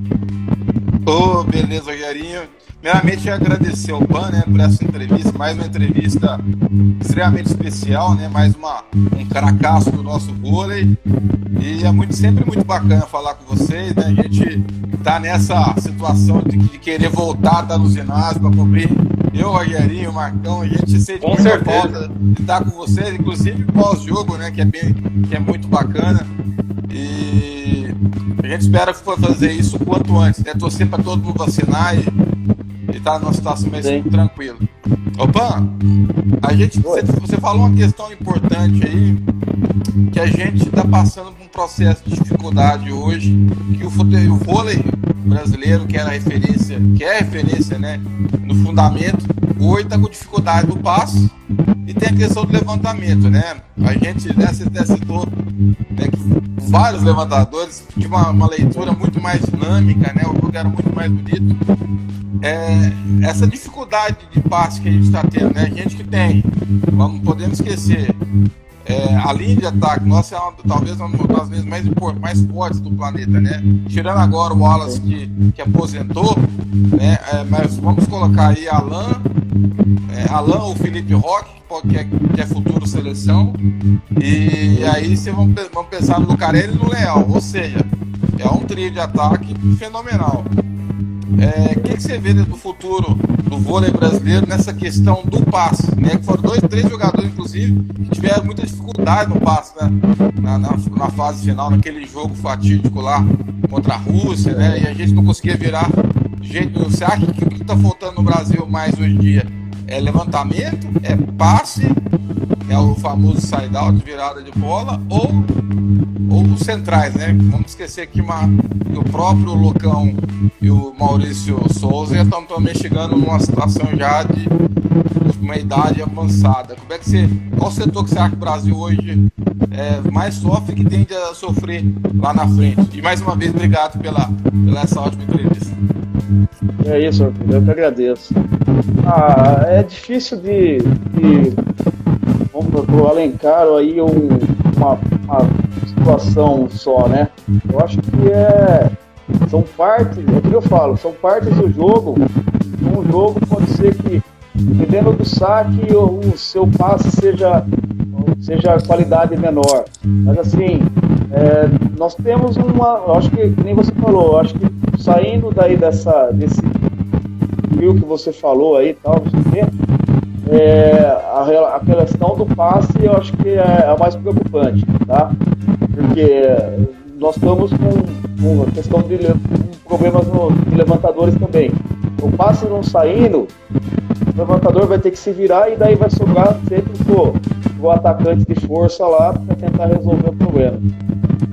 Ô, oh, beleza, Rogerinho. Primeiramente, agradecer ao PAN né, por essa entrevista, mais uma entrevista extremamente especial, né, mais uma, um caracaço do nosso vôlei. E é muito, sempre muito bacana falar com vocês. Né, a gente tá nessa situação de, de querer voltar, tá no ginásio para cobrir. Eu, Rogerinho, Marcão, a gente sente com muita falta de estar com vocês, inclusive pós-jogo, né, que é, bem, que é muito bacana. E a gente espera fazer isso o quanto antes, né? Torcer para todo mundo vacinar e e tá numa situação mais Sim. tranquila. Opa, a gente, você, você falou uma questão importante aí, que a gente está passando por processo de dificuldade hoje, que o, o vôlei brasileiro, que era referência, que é referência, né, no fundamento, hoje está com dificuldade no passo e tem a questão do levantamento, né? A gente né, até citou né, vários levantadores tinham uma, uma, leitura muito mais dinâmica, né? O jogo era muito mais bonito. É, essa dificuldade de passe que a gente está tendo, né? A gente que tem, não podemos esquecer, é, a linha de ataque nossa é uma, talvez uma das vezes mais, mais fortes do planeta, né? Tirando agora o Wallace que, que aposentou, né? É, mas vamos colocar aí Alan, é, Alan ou Felipe Roque, que é, que é futuro seleção, e aí vocês vão, vão pensar no Lucarelli e no Leal, ou seja, é um trio de ataque fenomenal. É, que, que, você vê do futuro do vôlei brasileiro nessa questão do passe? Né? Que foram dois, três jogadores, inclusive, que tiveram muita dificuldade no passe né? na, na, na, fase final, naquele jogo fatídico lá contra a Rússia, né? E a gente não conseguia virar de jeito nenhum. Você acha que o que está faltando no Brasil mais hoje em dia é levantamento, é passe, é o famoso side-out, virada de bola, ou, ou os centrais, né? Vamos esquecer que uma, o próprio Lucão e o Maurício Souza estão também chegando numa situação já de uma idade avançada. Como é que você, qual setor que você acha que o Brasil hoje é, mais sofre que tende a sofrer lá na frente? E mais uma vez, obrigado pela, pela essa ótima entrevista. É isso, eu que agradeço. Ah, é difícil de, de vamos pro Alencar aí um, uma, uma situação só, né? Eu acho que é são partes, é o que eu falo, são partes do jogo. Um jogo pode ser que, dependendo do saque, o, o seu passe seja seja qualidade menor. Mas assim, é, nós temos uma, acho que nem você falou, acho que saindo daí dessa desse fio que você falou aí, tal, não sei o quê, é, a, a questão do passe eu acho que é, é a mais preocupante, tá? Porque nós estamos com, com a questão de problemas no, de levantadores também. O passe não saindo, o levantador vai ter que se virar e daí vai sobrar sempre o, o atacante de força lá para tentar resolver o problema.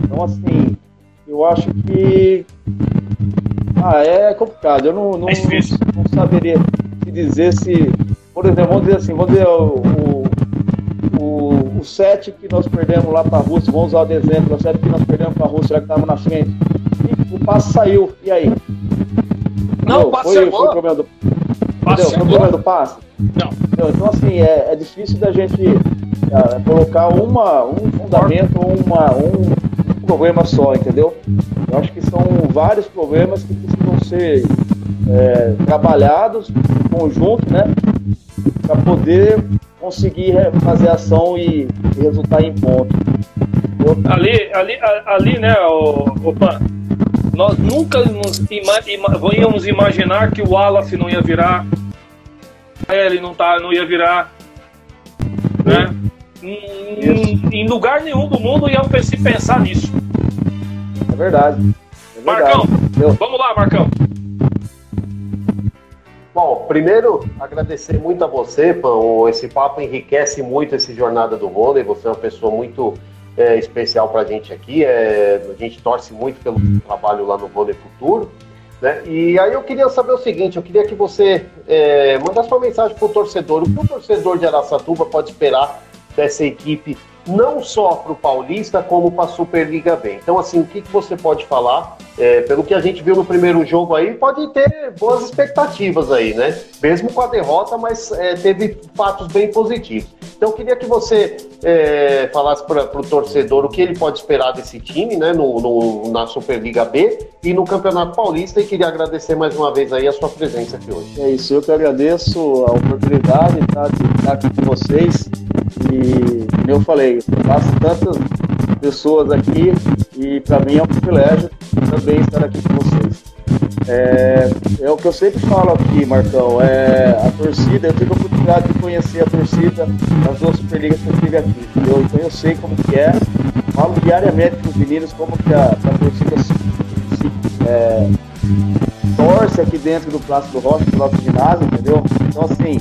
Então, assim, eu acho que ah, é complicado. Eu não, não, é não, não saberia te dizer se, por exemplo, vamos dizer assim, vamos dizer o, o, o set que nós perdemos lá para a Rússia, vamos usar o exemplo, o set que nós perdemos para a Rússia, já que estávamos na frente. E o passe saiu, e aí? Não, o passe foi, foi o problema do, foi o problema do passe? Não. Então, assim, é, é difícil da gente é, colocar uma, um fundamento, uma, um problema só, entendeu? Eu acho que são vários problemas que precisam ser é, trabalhados em conjunto, né? Para poder conseguir fazer ação e, e resultar em ponto. Ali, ali, ali, né, o, o Pan, nós nunca nos ima, ima, íamos imaginar que o Wallace não ia virar, ele não, tá, não ia virar, né? Em, em, lugar nenhum do mundo iam se pensar nisso. É verdade. É Marcão, Eu... vamos lá, Marcão. Bom, primeiro agradecer muito a você, Pão. Esse papo enriquece muito esse jornada do vôlei. Você é uma pessoa muito é, especial para a gente aqui. É, a gente torce muito pelo trabalho lá no Vôlei Futuro. Né? E aí eu queria saber o seguinte: eu queria que você é, mandasse uma mensagem para o torcedor. O que o torcedor de Araçatuba pode esperar dessa equipe não só para o Paulista, como para a Superliga B. Então, assim, o que, que você pode falar? É, pelo que a gente viu no primeiro jogo aí, pode ter boas expectativas aí, né? Mesmo com a derrota, mas é, teve fatos bem positivos. Então, eu queria que você é, falasse para o torcedor o que ele pode esperar desse time, né? No, no, na Superliga B e no Campeonato Paulista. E queria agradecer mais uma vez aí a sua presença aqui hoje. É isso, eu que agradeço a oportunidade de estar aqui com vocês. E, eu falei, faço tantas pessoas aqui e para mim é um privilégio também estar aqui com vocês. É, é, o que eu sempre falo aqui, Marcão, é a torcida, eu tive a oportunidade de conhecer a torcida das duas Superligas que eu tive aqui, entendeu? Então eu sei como que é, falo diariamente com os meninos como que a, a torcida se, se é, torce aqui dentro do Plástico do Rocha, do Plástico casa, entendeu? Então, assim,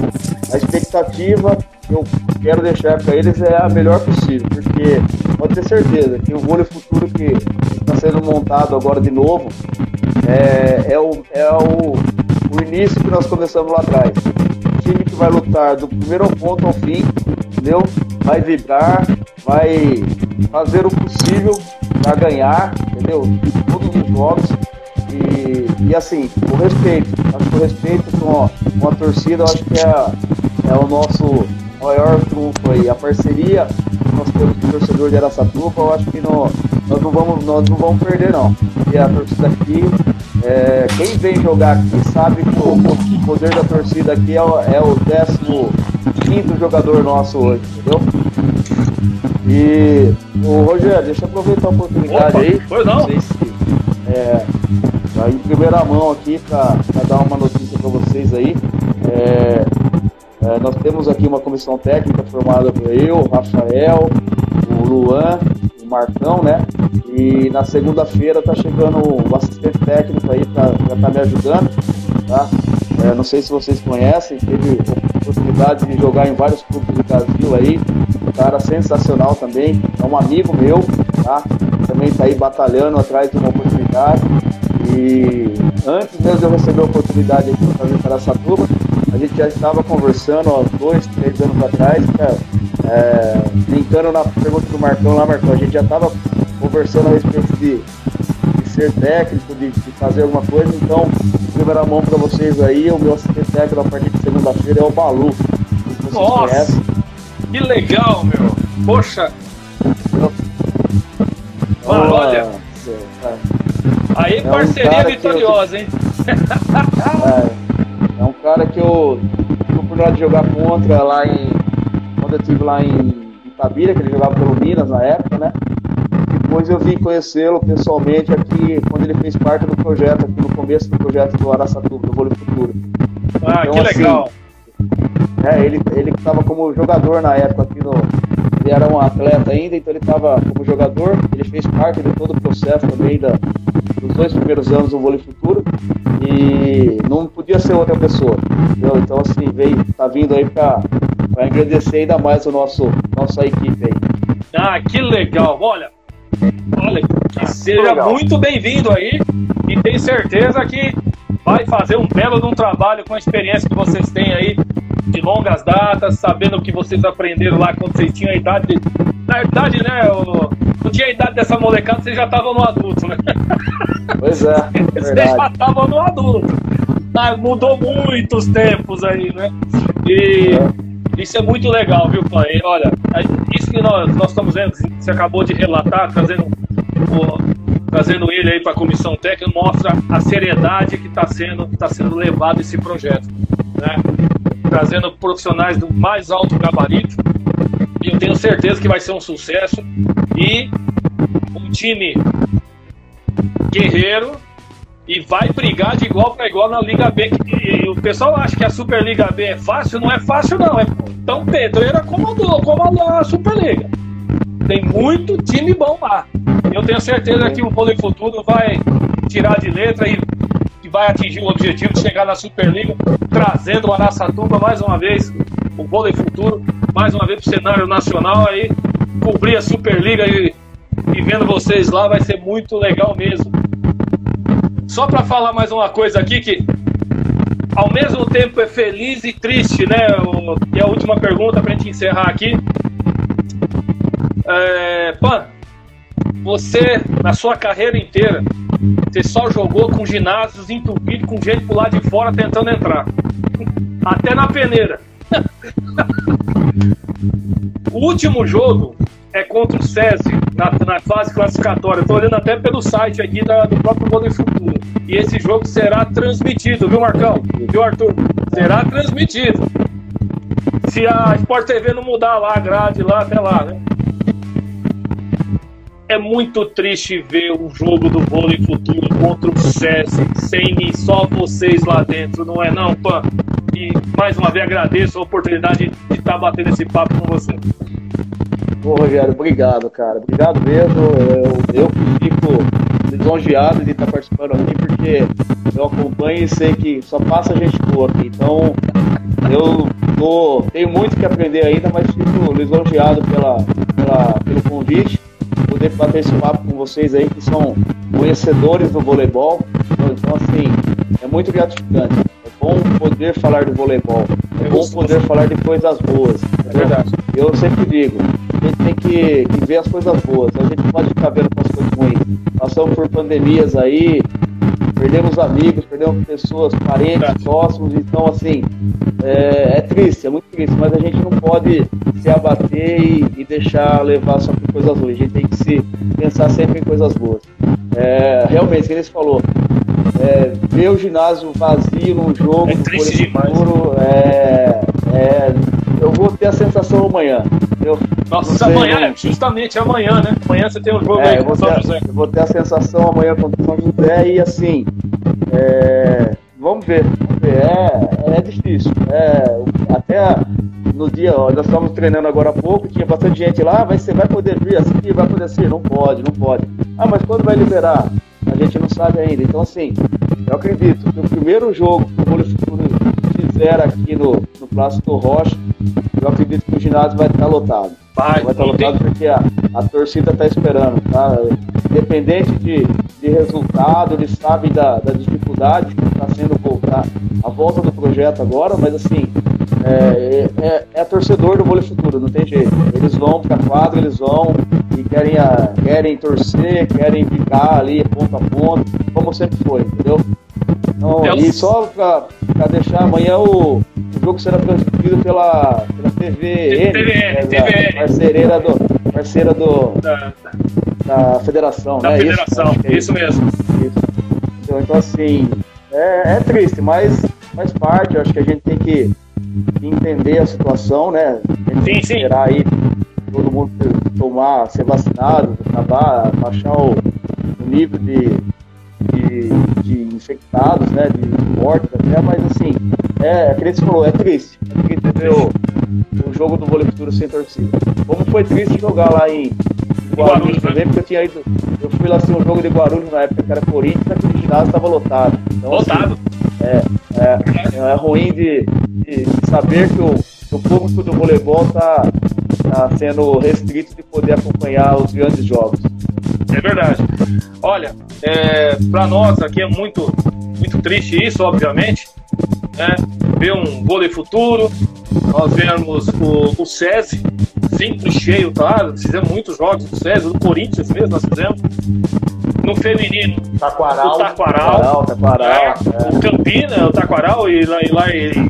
a expectativa que eu quero deixar para eles é a melhor possível, porque pode ter certeza que o vôlei futuro que está sendo montado agora de novo é, é, o, é o, o início que nós começamos lá atrás. O time que vai lutar do primeiro ponto ao fim, entendeu? Vai vibrar, vai fazer o possível para ganhar, entendeu? Todos os jogos. E, e assim, o respeito. Acho que o respeito com a, com a torcida, acho que é, é o nosso maior trunfo aí. A parceria que nós temos com o torcedor de Araçatuba, eu acho que não, nós, não vamos, nós não vamos perder não. E a torcida aqui, é, quem vem jogar aqui sabe que o, o poder da torcida aqui é o, é o 15 jogador nosso hoje, entendeu? E o Rogério, deixa eu aproveitar a oportunidade Opa, aí. Pois não. Se, é, em primeira mão aqui para dar uma notícia para vocês aí. É, é, nós temos aqui uma comissão técnica formada por eu, Rafael, o Luan, o Marcão, né? E na segunda-feira tá chegando o assistente técnico aí para estar tá me ajudando, tá? É, não sei se vocês conhecem, teve oportunidade de jogar em vários clubes do Brasil aí, um cara sensacional também, é um amigo meu, tá? Também está aí batalhando atrás de uma oportunidade. E antes mesmo de eu receber a oportunidade para fazer para essa turma, a gente já estava conversando há dois, três anos atrás, cara, é, brincando na pergunta do Marcão lá, Marcão, a gente já estava conversando a respeito de, de ser técnico, de, de, fazer alguma coisa, então, primeira mão para vocês aí, o meu assistente técnico a partir de segunda-feira é o Balu. Nossa, conhecem. que legal, meu. Poxa. Mano, olha. Aí parceria é um vitoriosa, hein? é. É um cara que eu tive a oportunidade de jogar contra lá em. Quando eu estive lá em Itabira, que ele jogava pelo Minas na época, né? Depois eu vim conhecê-lo pessoalmente aqui, quando ele fez parte do projeto, aqui no começo do projeto do Araçatuba, do Vôlei Futuro. Ah, então, que assim, legal! É, ele, ele estava como jogador na época aqui no. Ele era um atleta ainda, então ele estava como jogador, ele fez parte de todo o processo também da, dos dois primeiros anos do Vôlei Futuro e não podia ser outra pessoa. Entendeu? Então, assim, veio, tá vindo aí para agradecer ainda mais o nosso nossa equipe aí. Ah, que legal! Olha, olha, que seja legal. muito bem-vindo aí e tenho certeza que vai fazer um belo de um trabalho com a experiência que vocês têm aí de longas datas, sabendo o que vocês aprenderam lá quando vocês tinham a idade. Na verdade, né? Eu, não tinha a idade dessa molecada, vocês já estavam no adulto, né? Pois é. vocês já estavam no adulto. Ah, mudou muitos tempos aí, né? E. É. Isso é muito legal, viu, pai? Olha, isso que nós, nós estamos vendo, você acabou de relatar, trazendo, trazendo ele aí para a comissão técnica, mostra a seriedade que está sendo, tá sendo levado esse projeto. Né? trazendo profissionais do mais alto gabarito. E eu tenho certeza que vai ser um sucesso. E um time guerreiro e vai brigar de igual para igual na Liga B. E o pessoal acha que a Superliga B é fácil, não é fácil não. É tão pedreira como a, como a Superliga. Tem muito time bom lá. Eu tenho certeza que o Vôlei Futuro vai tirar de letra e vai atingir o objetivo de chegar na Superliga, trazendo o Araçatuba mais uma vez, o vôlei futuro, mais uma vez para o cenário nacional aí, cobrir a Superliga e, e vendo vocês lá vai ser muito legal mesmo. Só para falar mais uma coisa aqui que ao mesmo tempo é feliz e triste, né? E a última pergunta para a gente encerrar aqui. É, Pan, você, na sua carreira inteira, você só jogou com ginásios entupidos, com gente por lá de fora tentando entrar. Até na peneira. o último jogo é contra o SESI, na, na fase classificatória. Estou olhando até pelo site aqui da, do próprio Vôlei Futuro. E esse jogo será transmitido, viu, Marcão? Viu, Arthur? Será transmitido. Se a Sport TV não mudar lá a grade lá até lá, né? É muito triste ver o jogo do vôlei futuro contra o SESI sem só vocês lá dentro, não é não, Pan? E mais uma vez agradeço a oportunidade de estar tá batendo esse papo com você. Ô Rogério, obrigado, cara. Obrigado mesmo. Eu, eu fico lisonjeado de estar participando aqui, porque eu acompanho e sei que só passa gente boa aqui. Então, eu tô, tenho muito que aprender ainda, mas fico lisonjeado pela, pela, pelo convite, poder bater esse papo com vocês aí, que são conhecedores do voleibol. Então, assim, é muito gratificante. É bom poder falar do voleibol. É bom poder falar de coisas boas. É verdade. Eu sempre digo, a gente tem que, que ver as coisas boas. A gente pode ficar vendo as coisas ruins. Passamos por pandemias aí, perdemos amigos, perdemos pessoas, parentes, próximos, então assim, é, é, triste, é muito triste, mas a gente não pode se abater e, e, deixar levar só por coisas ruins, a gente tem que se pensar sempre em coisas boas. É, realmente, como ele falou, é, ver o ginásio vazio num jogo, é triste futuro, é, é, eu vou ter a sensação amanhã. Eu, Nossa, amanhã, justamente amanhã, né? Amanhã você tem um jogo é, aí com o São José. Eu vou ter a sensação amanhã contra o São José e assim, é, vamos ver, vamos ver. É, é difícil. É, até no dia, ó, nós estávamos treinando agora há pouco, tinha bastante gente lá, vai, você vai poder vir assim, vai poder ser? Não pode, não pode. Ah, mas quando vai liberar? A gente não sabe ainda. Então, assim, eu acredito que o primeiro jogo que o Futuro fizer aqui no, no Plástico Rocha, eu acredito que o ginásio vai estar lotado. Vai, vai estar lotado porque a, a torcida está esperando. Tá? Independente de, de resultado, eles sabem da, da dificuldade que está sendo voltar a volta do projeto agora, mas assim, é, é, é torcedor do vôlei futuro, não tem jeito. Eles vão para quadro, eles vão e querem, a, querem torcer, querem ficar ali ponto a ponto, como sempre foi, entendeu? Então, e só para deixar, amanhã o, o jogo será transmitido pela, pela TVN, TVN, TVN. Parceira do, parceira do, da, da federação, da né? federação, isso, é isso, mesmo. Isso. Então, então assim, é, é triste, mas faz parte, acho que a gente tem que entender a situação, né? Tem que sim, esperar sim. aí todo mundo tomar, ser vacinado, acabar, baixar o, o nível de, de, de, infectados, né? De mortes até, mas assim, é, aquele que você falou, é triste. É triste ver o, o jogo do vôlei futuro sem torcida. Como foi triste jogar lá em Guarulhos né? também, porque eu tinha ido. Eu fui lá assistir um jogo de Guarulhos na época que era Corinthians, aquele ginásio estava lotado. Então, assim, lotado. Assim, é, é, é ruim de, de, de saber que o, o público do voleibol está tá sendo restrito de poder acompanhar os grandes jogos. É verdade. Olha, é, para nós aqui é muito, muito triste isso, obviamente. Né? Ver um vôlei futuro, nós vemos o, o SESI sempre cheio, tá? Fizemos muitos jogos do SESI, do Corinthians mesmo, nós fizemos. No feminino, Taquaral, o Taquaral, Taquaral, Taquaral é, é. o Campina, o Taquaral e lá, e lá em,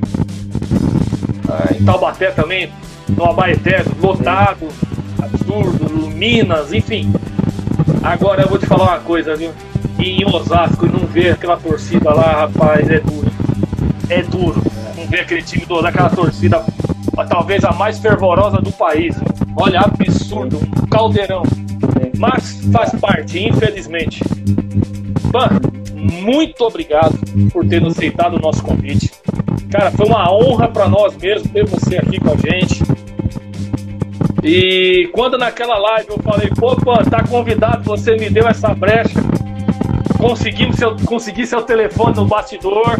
ah, em Taubaté também, no Abaeté, lotado, absurdo, Minas, enfim. Agora eu vou te falar uma coisa, viu? Em Osasco não ver aquela torcida lá, rapaz, é duro. É duro. Não ver aquele time do, daquela torcida, talvez a mais fervorosa do país. Olha, absurdo, um caldeirão. Mas faz parte, infelizmente. Pan, muito obrigado por ter aceitado o nosso convite. Cara, foi uma honra para nós mesmo ter você aqui com a gente. E quando naquela live eu falei, pô, Pan, tá convidado, você me deu essa brecha. Conseguimos seu, consegui seu telefone no bastidor.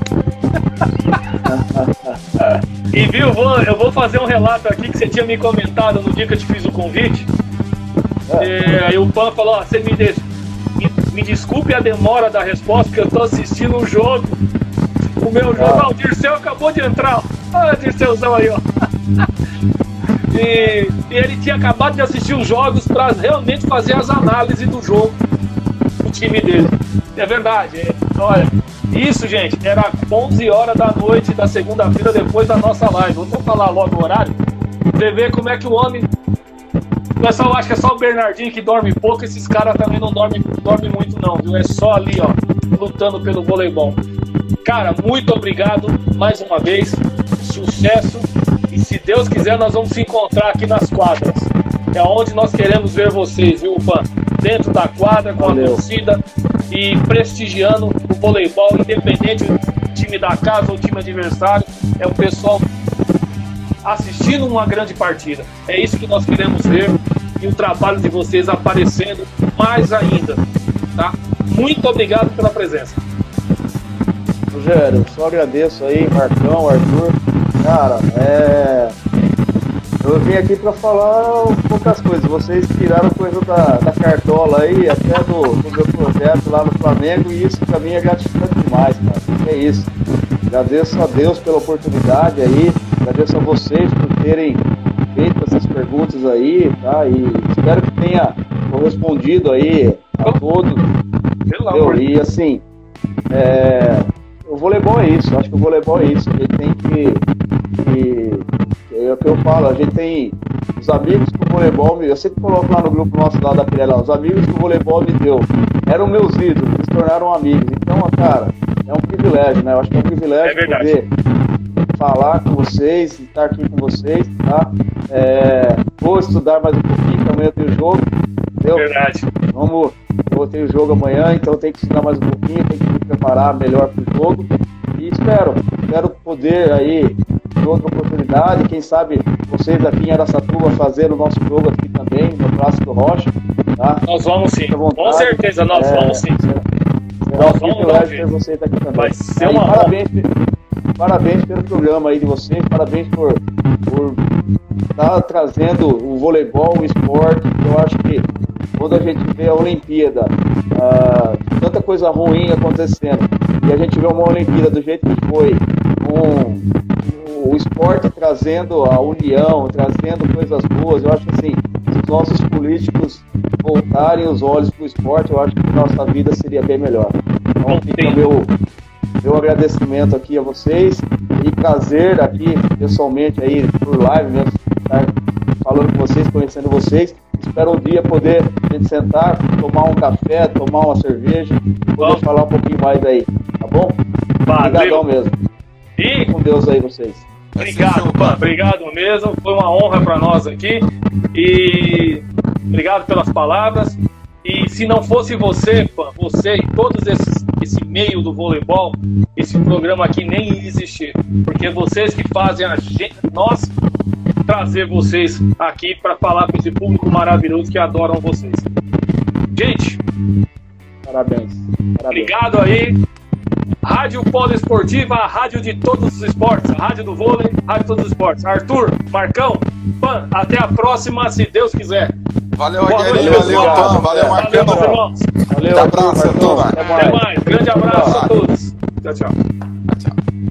e viu, vou, eu vou fazer um relato aqui que você tinha me comentado no dia que eu te fiz o convite. É, aí o Pan falou: ó, você me, de... me, desculpe a demora da resposta, porque eu tô assistindo um jogo. O meu jogo, ah. o Dirceu acabou de entrar. Olha o Dirceuzão aí, ó. e, e, ele tinha acabado de assistir os jogos para realmente fazer as análises do jogo do time dele. É verdade, é, olha. Isso, gente, era 11 horas da noite da segunda-feira depois da nossa live. Vou falar logo o horário. Você vê como é que o homem o pessoal acha que é só o Bernardinho que dorme pouco, esses caras também não dormem, dormem muito não, viu? É só ali, ó, lutando pelo voleibol. Cara, muito obrigado mais uma vez, sucesso e se Deus quiser nós vamos se encontrar aqui nas quadras. É onde nós queremos ver vocês, viu, Pan? Dentro da quadra, com Valeu. a torcida e prestigiando o voleibol, independente do time da casa ou time adversário. É o pessoal assistindo uma grande partida. É isso que nós queremos ver e o trabalho de vocês aparecendo mais ainda, tá? muito obrigado pela presença. Rogério, só agradeço aí, Marcão, Arthur. Cara, é. Eu vim aqui para falar poucas coisas. Vocês tiraram coisa da, da cartola aí, até do, do meu projeto lá no Flamengo, e isso para mim é gratificante demais, cara. É isso. Agradeço a Deus pela oportunidade aí, agradeço a vocês por terem feito essas perguntas aí, tá? E espero que tenha correspondido aí a todos. Pelo E assim, é, o voleibol é isso, acho que o voleibol é isso. A gente tem que, que é o que eu falo, a gente tem os amigos que o voleibol me. Eu sempre coloco lá no grupo nosso lá da Pirela, os amigos que o voleibol me deu. Eram meus ídolos, eles se tornaram amigos. Então, cara, é um privilégio, né? Eu acho que é um privilégio é poder falar com vocês, estar aqui com vocês, tá? É, vou estudar mais um pouquinho, amanhã tenho jogo. Entendeu? Verdade. Vamos, eu tenho jogo amanhã, então tenho que estudar mais um pouquinho, tenho que me preparar melhor para o jogo. E espero, espero poder aí, em outra oportunidade, quem sabe vocês aqui em Aracatuba fazer o nosso jogo aqui também, no Clássico Rocha. Tá? Nós vamos sim, com certeza, nós é, vamos sim. Será um privilégio ter vocês aqui também. Vai ser uma parabéns, parabéns pelo programa aí de vocês, parabéns por, por estar tá trazendo o voleibol, o esporte. Eu acho que quando a gente vê a Olimpíada, ah, tanta coisa ruim acontecendo, e a gente vê uma Olimpíada do jeito que foi, com o esporte trazendo a união, trazendo coisas boas, eu acho que assim, se os nossos políticos voltarem os olhos para o esporte, eu acho que nossa vida seria bem melhor. Então fica meu, meu agradecimento aqui a vocês e prazer aqui pessoalmente aí por live mesmo, estar falando com vocês, conhecendo vocês. Espero um dia poder a gente sentar, tomar um café, tomar uma cerveja, poder falar um pouquinho mais aí, tá bom? Obrigadão mesmo. E com Deus aí vocês. Obrigado, Pan. Obrigado mesmo. Foi uma honra para nós aqui. E obrigado pelas palavras. E se não fosse você, Pan, você e todos esses esse meio do voleibol, esse programa aqui nem ia existir. Porque vocês que fazem a gente, nós trazer vocês aqui para falar com esse público maravilhoso que adoram vocês. Gente, parabéns. parabéns. Obrigado aí. Rádio Poliesportiva, a rádio de todos os esportes, a rádio do vôlei, a rádio de todos os esportes. Arthur, Marcão, Pan, até a próxima, se Deus quiser. Valeu, Aguilera, valeu, Pan, valeu, Marcão. Valeu, irmãos. Valeu, abraço, Até mais. Até mais. Grande abraço a todos. Tchau, tchau. Tchau.